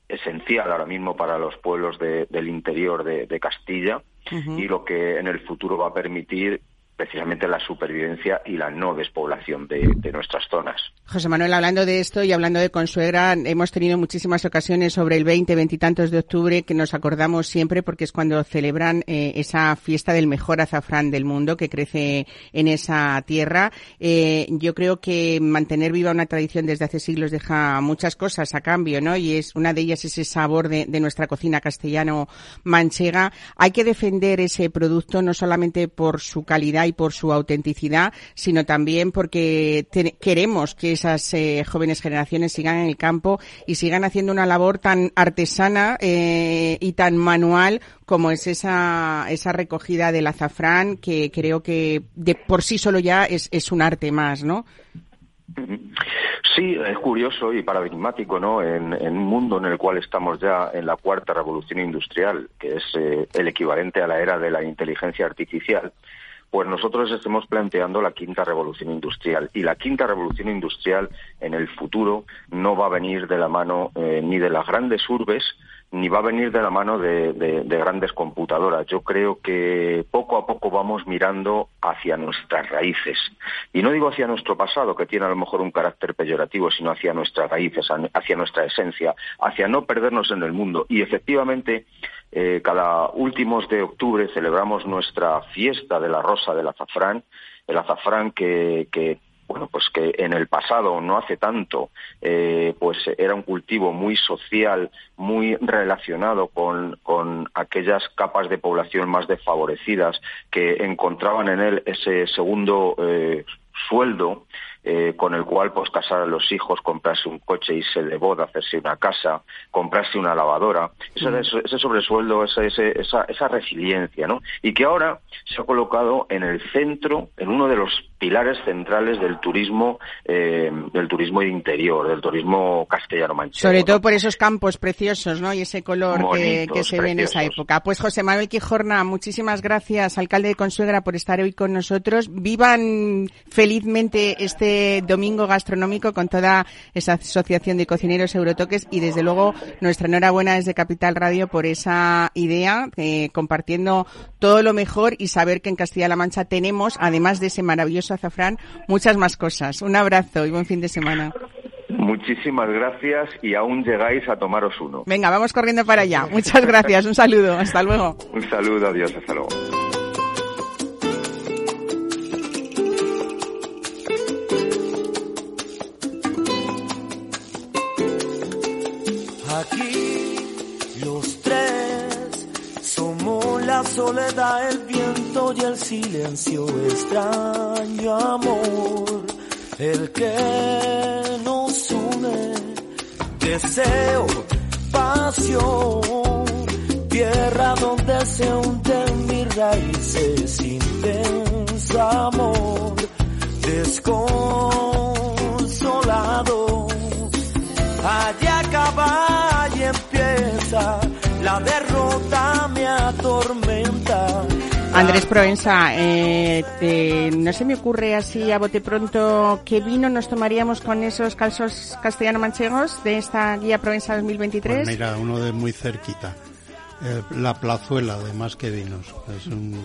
esencial ahora mismo para los pueblos del interior de, Castilla y lo que en el futuro va a permitir precisamente la supervivencia y la no despoblación de, nuestras zonas. José Manuel, hablando de esto y hablando de Consuegra, hemos tenido muchísimas ocasiones sobre el 20, veintitantos de octubre que nos acordamos siempre porque es cuando celebran eh, esa fiesta del mejor azafrán del mundo que crece en esa tierra. Eh, yo creo que mantener viva una tradición desde hace siglos deja muchas cosas a cambio, ¿no? Y es una de ellas ese sabor de, de nuestra cocina castellano-manchega. Hay que defender ese producto no solamente por su calidad y por su autenticidad, sino también porque queremos que esas eh, jóvenes generaciones sigan en el campo y sigan haciendo una labor tan artesana eh, y tan manual como es esa, esa recogida del azafrán, que creo que de por sí solo ya es, es un arte más, ¿no? Sí, es curioso y paradigmático, ¿no? En, un mundo en el cual estamos ya en la cuarta revolución industrial, que es eh, el equivalente a la era de la inteligencia artificial, pues nosotros estamos planteando la quinta revolución industrial. Y la quinta revolución industrial en el futuro no va a venir de la mano eh, ni de las grandes urbes, ni va a venir de la mano de, grandes computadoras. Yo creo que poco a poco vamos mirando hacia nuestras raíces. Y no digo hacia nuestro pasado, que tiene a lo mejor un carácter peyorativo, sino hacia nuestras raíces, hacia nuestra esencia, hacia no perdernos en el mundo. Y efectivamente, eh, cada últimos de octubre celebramos nuestra fiesta de la rosa del azafrán, el azafrán que, bueno, pues que en el pasado, no hace tanto, eh, pues era un cultivo muy social, muy relacionado con, con, aquellas capas de población más desfavorecidas que encontraban en él ese segundo eh, sueldo eh, con el cual pues casar a los hijos, comprarse un coche, irse de boda, hacerse una casa, comprarse una lavadora, ese, mm. ese sobresueldo, esa, esa, esa resiliencia, ¿no? Y que ahora se ha colocado en el centro, en uno de los pilares centrales del turismo, eh, del turismo interior, del turismo castellano-manchego. Sobre todo por esos campos preciosos, ¿no? Y ese color que, se ve en esa época. Pues José Manuel Quijorna, muchísimas gracias, alcalde de Consuegra, por estar hoy con nosotros. Vivan felizmente este domingo gastronómico con toda esa asociación de cocineros Eurotoques y desde luego nuestra enhorabuena desde Capital Radio por esa idea, eh, compartiendo todo lo mejor y saber que en Castilla-La Mancha tenemos, además de ese maravilloso azafrán, muchas más cosas. Un abrazo y buen fin de semana. Muchísimas gracias y aún llegáis a tomaros uno. Venga, vamos corriendo para allá. Muchas gracias. Un saludo. Hasta luego. Un saludo. Adiós. Hasta luego. Aquí. Los tres somos la soledad, el viento y el silencio, extraño amor, el que nos une, deseo, pasión, tierra donde se hunden mis raíces, intenso amor, desconsolado, allí acaba empieza la derrota me atormenta. Andrés Proensa, eh, eh, no se me ocurre así a bote pronto qué vino nos tomaríamos con esos calzos castellano-manchegos de esta guía Provenza 2023. Pues mira, uno de muy cerquita. Eh, la plazuela de más que vinos. Es un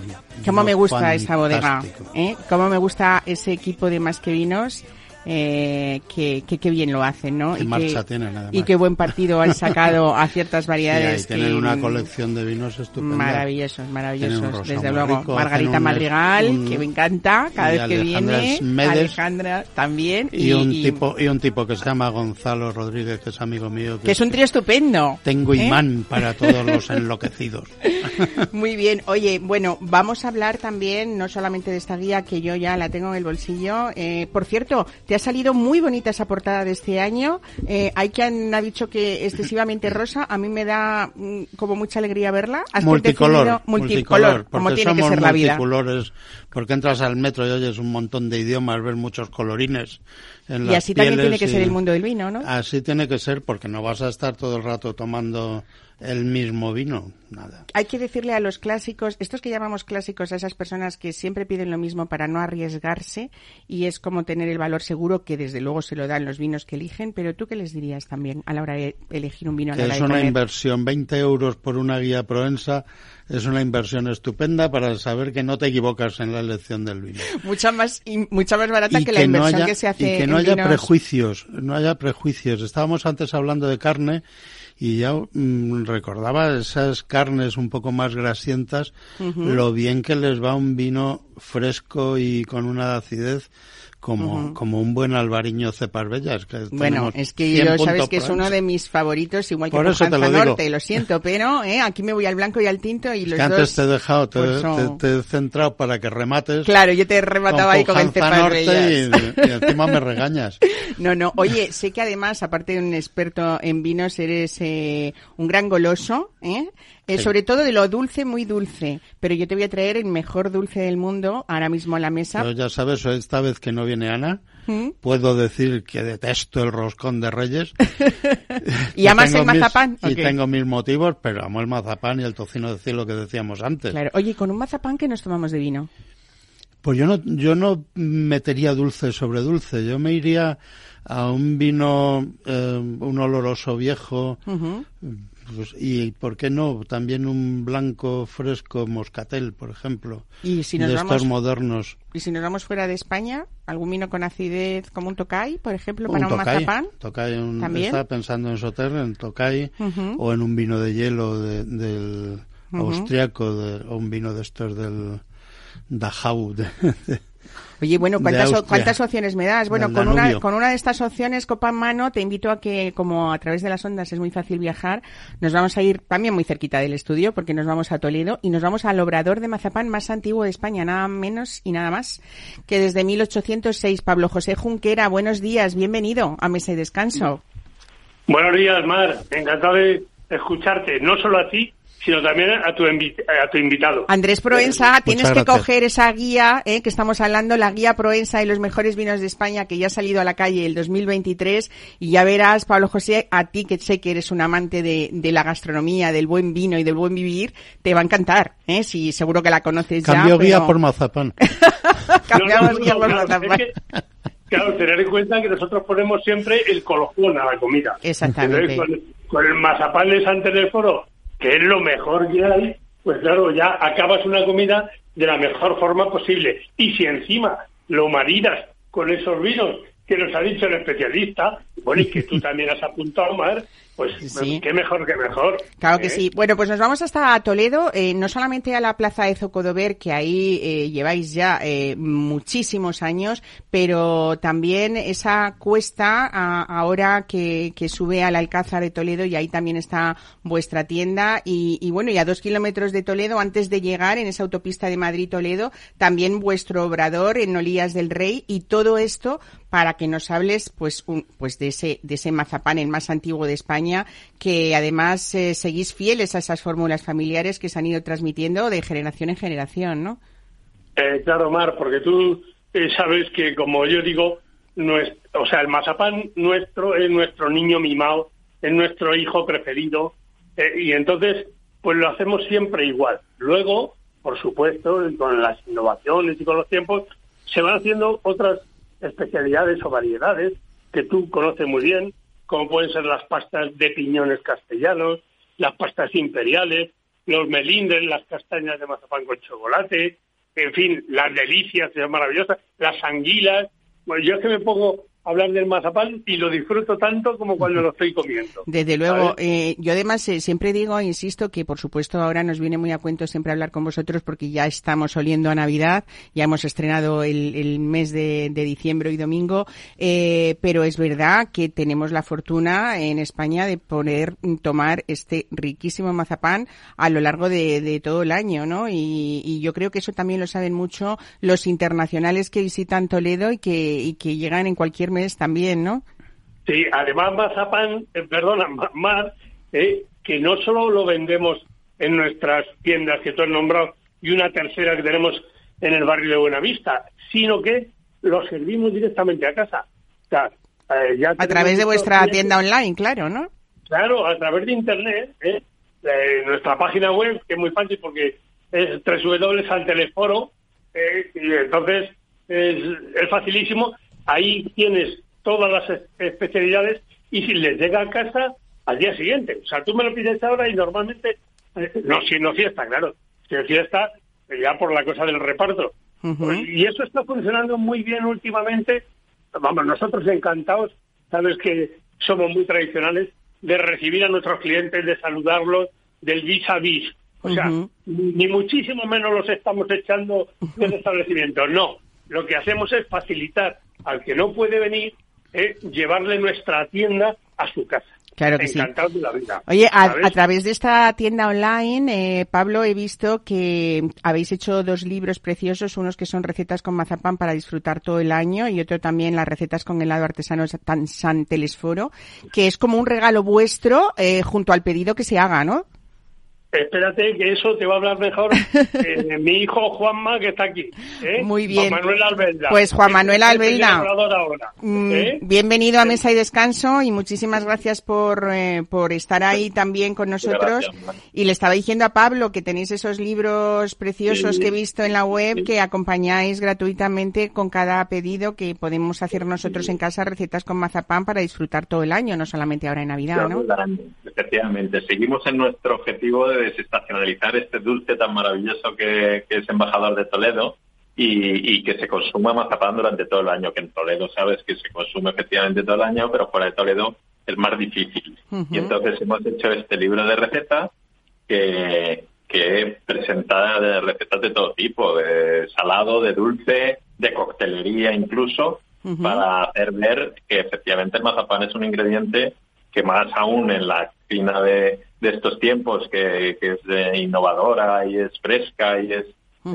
¿Cómo me gusta esa bodega? fantástico. ¿eh? ¿Cómo me gusta ese equipo de más que vinos? Eh, que, que, que bien lo hacen, ¿no? Qué y, marcha que, tienen, además. y qué buen partido han sacado a ciertas *laughs* Sí, variedades. tienen que, una colección de vinos estupenda. Maravillosos, maravillosos. Desde luego, rico, Margarita un- Madrigal, un- que me encanta cada vez que viene. Alejandra también. Y, un tipo y un tipo que se llama Gonzalo Rodríguez, que es amigo mío. que es un trío estupendo. Tengo ¿eh? imán para todos los *laughs* enloquecidos. *laughs* Muy bien. Oye, bueno, vamos a hablar también no solamente de esta guía que yo ya la tengo en el bolsillo. Eh, por cierto, te ha salido muy bonita esa portada de este año. Eh, hay quien ha dicho que excesivamente rosa. A mí me da mm, como mucha alegría verla. Has multicolor, decidido- multicolor, como porque tiene que somos ser la vida. multicolores, porque entras al metro y oyes un montón de idiomas, ves muchos colorines en Y las así también tiene que ser el mundo del vino, ¿no? Así tiene que ser, porque no vas a estar todo el rato tomando el mismo vino, nada. Hay que decirle a los clásicos, estos que llamamos clásicos, a esas personas que siempre piden lo mismo para no arriesgarse y es como tener el valor seguro que desde luego se lo dan los vinos que eligen, pero tú qué les dirías también a la hora de elegir un vino a la es de una inversión, 20 euros por una guía Proensa, es una inversión estupenda para saber que no te equivocas en la elección del vino. *laughs* Mucha más, y mucha más barata que la no inversión haya, que se hace y que no en haya vinos. prejuicios, no haya prejuicios. Estábamos antes hablando de carne y ya mm, recordaba esas carnes un poco más grasientas, lo bien que les va un vino fresco y con una acidez como, como un buen albariño cepas bellas. Que Bueno, es que 100 yo sabes que es uno de mis favoritos, igual que eso te lo digo. Norte, lo siento, *laughs* pero ¿eh? aquí me voy al blanco y al tinto y los que antes dos... te he dejado, te, pues son- te- te he centrado para que remates. Claro, yo te remataba ahí con el cepas Norte y, *laughs* y encima me regañas. *laughs* No, no. Oye, sé que además, aparte de un experto en vinos, eres eh, un gran goloso, ¿eh? Eh, Sí. Sobre todo de lo dulce, muy dulce. Pero yo te voy a traer el mejor dulce del mundo ahora mismo a la mesa. Pero ya sabes, esta vez que no viene Ana, ¿Mm? puedo decir que detesto el roscón de Reyes. *laughs* ¿Y amas el mazapán? mis- ¿o y tengo mis motivos, pero amo el mazapán y el tocino de cielo que decíamos antes. Claro. Oye, con un mazapán que nos tomamos de vino. Pues yo no, yo no metería dulce sobre dulce. Yo me iría a un vino, eh, un oloroso viejo, pues, y ¿por qué no? También un blanco fresco moscatel, por ejemplo. Y si nos de vamos- estos modernos. Y si nos vamos fuera de España, algún vino con acidez como un tocay, por ejemplo, para un, Tocay, mazapán. Tocay, un- ¿También? estaba pensando en Soter, en Tocay, o en un vino de hielo de- del austriaco, de- o un vino de estos del Dachau. de- de- Oye, bueno, ¿cuántas. ¿cuántas opciones me das? Bueno, con una, con una de estas opciones, copa en mano, te invito a que, como a través de las ondas es muy fácil viajar, nos vamos a ir también muy cerquita del estudio, porque nos vamos a Toledo y nos vamos al obrador de mazapán más antiguo de España, nada menos y nada más que desde 1806. Pablo José Junquera, buenos días, bienvenido a Mesa y Descanso. Buenos días, Mar. Encantado de escucharte, no solo a ti, sino también a tu, a tu invitado. Andrés Proensa, tienes que coger esa guía eh, que estamos hablando, la guía Proensa y los mejores vinos de España que ya ha salido a la calle el 2023 y ya verás, Pablo José, a ti que sé que eres un amante de, de la gastronomía, del buen vino y del buen vivir, te va a encantar, ¿eh? Sí, seguro que la conoces ya. Cambio guía pero- por mazapán. *laughs* Cambiamos No, no, no, guía por claro, mazapán. es que, claro, tener en cuenta que nosotros ponemos siempre el colofón a la comida. Exactamente. Entonces, con, con el mazapán de San Telésforo, que es lo mejor que hay, pues claro, ya acabas una comida de la mejor forma posible. Y si encima lo maridas con esos vinos que nos ha dicho el especialista, Bueno, y que tú también has apuntado, Mar, pues Sí. qué mejor que mejor. Claro que ¿eh? sí. Bueno, pues nos vamos hasta Toledo, eh, no solamente a la plaza de Zocodover, que ahí eh, lleváis ya eh, muchísimos años, pero también esa cuesta a- ahora que, que sube al Alcázar de Toledo y ahí también está vuestra tienda y, y bueno, y a dos kilómetros de Toledo, antes de llegar en esa autopista de Madrid-Toledo, también vuestro obrador en Olías del Rey y todo esto para que nos hables pues un- pues de ese de ese mazapán el más antiguo de España que además eh, seguís fieles a esas fórmulas familiares que se han ido transmitiendo de generación en generación, ¿no? Eh, claro, Mar, porque tú eh, sabes que, como yo digo, o sea, el mazapán nuestro es nuestro niño mimado, es nuestro hijo preferido, eh, y entonces, pues lo hacemos siempre igual. Luego, por supuesto, con las innovaciones y con los tiempos, se van haciendo otras especialidades o variedades que tú conoces muy bien, como pueden ser las pastas de piñones castellanos, las pastas imperiales, los melindres, las castañas de mazapán con chocolate, en fin, las delicias, que son maravillosas, las anguilas. Bueno, yo es que me pongo hablar del mazapán y lo disfruto tanto como cuando lo estoy comiendo. Desde luego, eh, yo además eh, siempre digo, insisto, que por supuesto ahora nos viene muy a cuento siempre hablar con vosotros porque ya estamos oliendo a Navidad, ya hemos estrenado el, el mes de, de diciembre y domingo, eh, pero es verdad que tenemos la fortuna en España de poder tomar este riquísimo mazapán a lo largo de, de todo el año, ¿no? Y, y yo creo que eso también lo saben mucho los internacionales que visitan Toledo y que, y que llegan en cualquier también, ¿no? Sí, además mazapán, eh, perdona, Mar, eh, que no solo lo vendemos en nuestras tiendas que tú has nombrado y una tercera que tenemos en el barrio de Buenavista, sino que lo servimos directamente a casa. O sea, eh, ya A través de vuestra clientes- tienda online, claro, ¿no? Claro, a través de Internet, ¿eh? Eh, nuestra página web, que es muy fácil porque es www.santeleforo, eh, y entonces es, es facilísimo. Ahí tienes todas las es- especialidades y si les llega a casa al día siguiente. O sea, tú me lo pides ahora y normalmente, eh, no siendo fiesta, claro, si es fiesta, ya por la cosa del reparto. Ujú. Y eso está funcionando muy bien últimamente. Vamos, nosotros encantados, sabes que somos muy tradicionales de recibir a nuestros clientes, de saludarlos, del vis a vis. O sea, ni muchísimo menos los estamos echando del establecimiento. No, lo que hacemos es facilitar al que no puede venir, eh, llevarle nuestra tienda a su casa. Claro que sí. De la vida. Oye, a, través de esta tienda online, eh, Pablo, he visto que habéis hecho dos libros preciosos, unos que son recetas con mazapán para disfrutar todo el año y otro también las recetas con helado artesano San, San Telesforo, que es como un regalo vuestro eh, junto al pedido que se haga, ¿no? Espérate, que eso te va a hablar mejor eh, mi hijo Juanma, que está aquí. ¿eh? Muy bien. Juan Manuel Albelda. Pues Juan Manuel Albelda. Mm, ¿eh? Bienvenido a Mesa y Descanso y muchísimas gracias por, eh, por estar ahí también con nosotros. Gracias. Y le estaba diciendo a Pablo que tenéis esos libros preciosos Sí. que he visto en la web que acompañáis gratuitamente con cada pedido que podemos hacer nosotros en casa recetas con mazapán para disfrutar todo el año, no solamente ahora en Navidad, ¿no? Efectivamente, seguimos en nuestro objetivo de desestacionalizar este dulce tan maravilloso que, que es embajador de Toledo y, y que se consuma mazapán durante todo el año, que en Toledo sabes que se consume efectivamente todo el año, pero fuera de Toledo es más difícil. Ujú. Y entonces hemos hecho este libro de recetas que, que presenta de recetas de todo tipo, de salado, de dulce, de coctelería incluso, para hacer ver que efectivamente el mazapán es un ingrediente que más aún en la cocina de, de estos tiempos, que, que es eh, innovadora y es fresca y es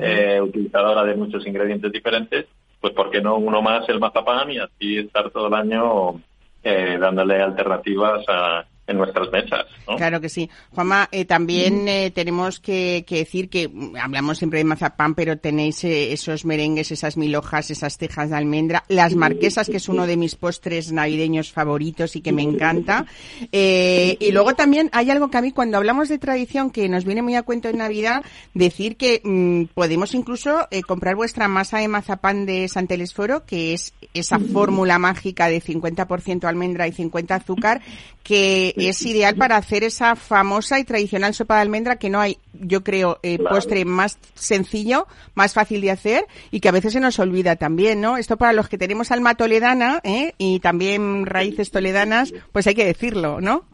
eh, utilizadora de muchos ingredientes diferentes, pues ¿por qué no uno más el mazapán y así estar todo el año eh, dándole alternativas a, en nuestras mesas? ¿no? Claro que sí. Juanma, eh, también eh, tenemos que, que decir que mm, hablamos siempre de mazapán, pero tenéis eh, esos merengues, esas mil hojas, esas tejas de almendra, las marquesas, que es uno de mis postres navideños favoritos y que me encanta. Eh, y luego también hay algo que a mí cuando hablamos de tradición que nos viene muy a cuento en Navidad, decir que mm, podemos incluso eh, comprar vuestra masa de mazapán de San Telesforo, que es esa fórmula mágica de 50% almendra y 50 azúcar, que es ideal para hacer esa famosa y tradicional sopa de almendra que no hay, yo creo, eh, postre más sencillo, más fácil de hacer y que a veces se nos olvida también, ¿no? Esto para los que tenemos alma toledana ¿eh? y también raíces toledanas, pues hay que decirlo, ¿no?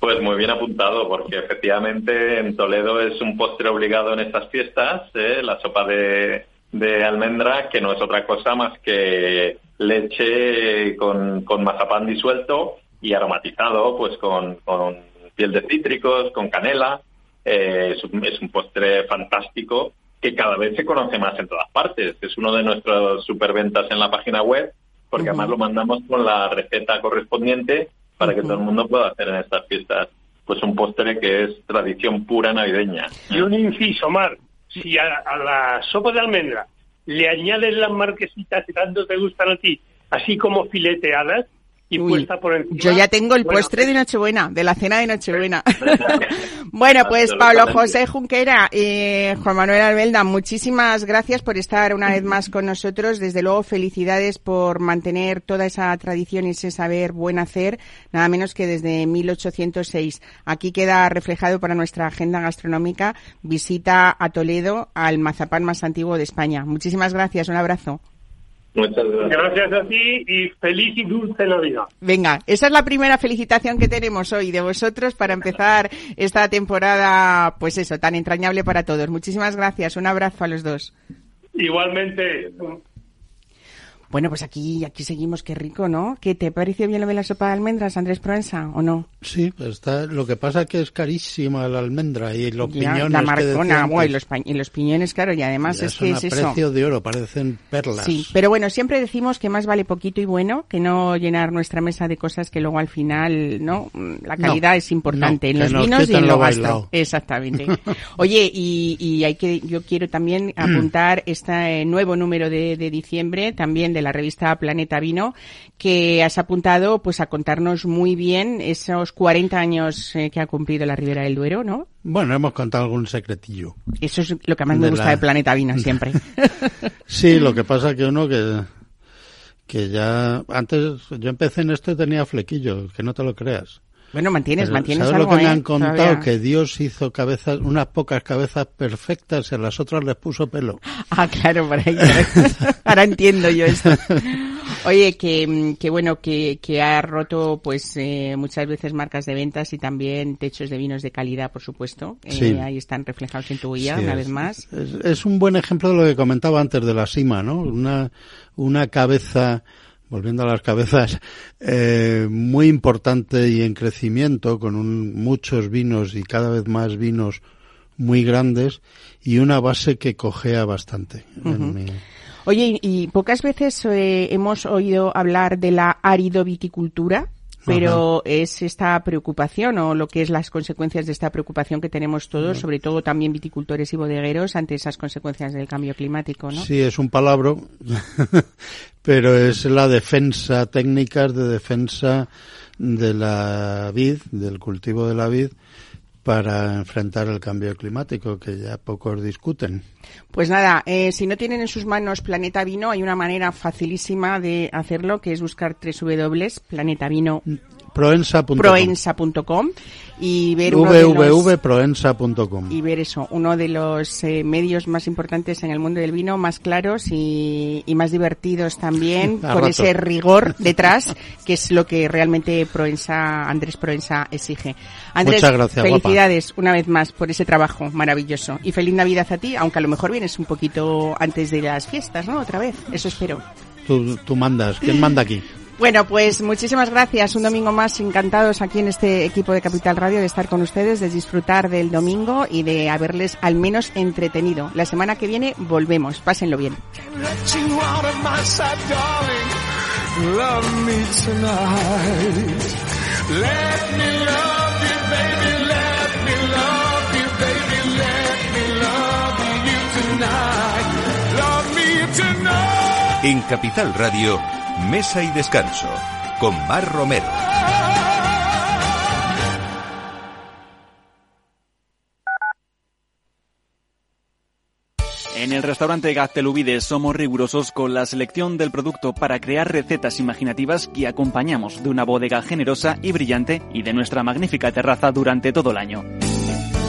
Pues muy bien apuntado, porque efectivamente en Toledo es un postre obligado en estas fiestas, ¿eh? la sopa de, de almendra, que no es otra cosa más que leche con, con mazapán disuelto y aromatizado, pues con, con piel de cítricos, con canela. Eh, es, un, es un postre fantástico que cada vez se conoce más en todas partes. Es uno de nuestros superventas en la página web, porque además lo mandamos con la receta correspondiente para que todo el mundo pueda hacer en estas fiestas pues un postre que es tradición pura navideña. Y un inciso, Mar, si a, a la sopa de almendra le añades las marquesitas que tanto te gustan a ti, así como fileteadas, y Uy, puesta por encima. Yo ya tengo el Bueno, postre de Nochebuena, de la cena de Nochebuena. *laughs* *laughs* bueno, pues Pablo José Junquera y Juan Manuel Albelda, muchísimas gracias por estar una vez más con nosotros. Desde luego, felicidades por mantener toda esa tradición y ese saber buen hacer, nada menos que desde 1806. Aquí queda reflejado para nuestra agenda gastronómica visita a Toledo, al mazapán más antiguo de España. Muchísimas gracias, un abrazo. Muchas gracias. Gracias a ti y feliz y dulce Navidad. Venga, esa es la primera felicitación que tenemos hoy de vosotros para empezar esta temporada, pues eso, tan entrañable para todos. Muchísimas gracias, un abrazo a los dos. Igualmente, Bueno, pues aquí, aquí seguimos, qué rico, ¿no? ¿Qué te pareció bien lo de la sopa de almendras, Andrés Proensa, o no? Sí, pues está, lo que pasa es que es carísima la almendra y los Ya, piñones. la marcona, bueno, y los, pa- y los piñones, claro, y además ya es que es a eso. precio de oro, parecen perlas. Sí, pero bueno, siempre decimos que más vale poquito y bueno que no llenar nuestra mesa de cosas que luego al final, ¿no? Mm, La calidad No, es importante no, en los nos vinos y en lo bailao. Exactamente. *laughs* Oye, y, y hay que, yo quiero también apuntar este nuevo número de, de diciembre, también de la revista Planeta Vino, que has apuntado pues a contarnos muy bien esos 40 años eh, que ha cumplido la Ribera del Duero, ¿no? Bueno, hemos contado algún secretillo. Eso es lo que más me De gusta la- de Planeta Vino siempre. *laughs* Sí, lo que pasa que uno que que ya antes yo empecé en esto y tenía flequillo, que no te lo creas. Bueno, mantienes, Pero, mantienes ¿Sabes algo, lo que me eh? han contado? Todavía. Que Dios hizo cabezas, unas pocas cabezas perfectas y a las otras les puso pelo. *laughs* Ah, claro, por ahí. *laughs* Ahora entiendo yo eso. Oye, que, que bueno, que, que ha roto pues eh, muchas veces marcas de ventas y también techos de vinos de calidad, por supuesto. Eh, Sí. ahí están reflejados en tu guía, Sí, una es- vez más. Es, es un buen ejemplo de lo que comentaba antes de la cima, ¿no? Una, una cabeza, volviendo a las cabezas, eh, muy importante y en crecimiento, con un- muchos vinos y cada vez más vinos muy grandes y una base que cojea bastante. en mi- Oye, y, y pocas veces eh, hemos oído hablar de la aridoviticultura, pero es esta preocupación o lo que es las consecuencias de esta preocupación que tenemos todos, sobre todo también viticultores y bodegueros, ante esas consecuencias del cambio climático, ¿no? Sí, es un palabra, *laughs* pero es la defensa, técnicas de defensa de la vid, del cultivo de la vid, para enfrentar el cambio climático, que ya pocos discuten. Pues nada, eh, si no tienen en sus manos Planeta Vino, hay una manera facilísima de hacerlo, que es buscar www.planetavino Proensa.com. proensa.com y ver www.proensa.com. y ver eso, uno de los eh, medios más importantes en el mundo del vino, más claros y, y más divertidos también, *laughs* con ese rigor detrás, que es lo que realmente Proensa, Andrés Proensa exige. Andrés, Muchas gracias, guapa. felicidades una vez más por ese trabajo maravilloso y feliz Navidad a ti, aunque a lo mejor vienes un poquito antes de las fiestas, ¿no? Otra vez, eso espero. Tú, tú mandas. ¿Quién manda aquí? Bueno, pues muchísimas gracias. Un domingo más encantados aquí en este equipo de Capital Radio de estar con ustedes, de disfrutar del domingo y de haberles al menos entretenido. La semana que viene volvemos. Pásenlo bien. Love me tonight. En Capital Radio, Mesa y Descanso, con Mar Romero. En el restaurante Gaztelubide somos rigurosos con la selección del producto para crear recetas imaginativas que acompañamos de una bodega generosa y brillante y de nuestra magnífica terraza durante todo el año.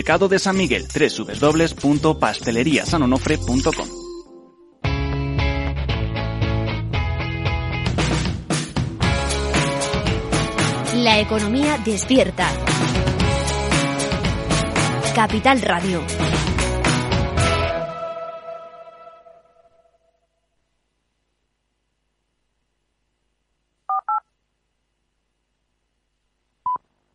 mercado de San Miguel, www.pasteleriasanonofre.com. La economía despierta. Capital Radio.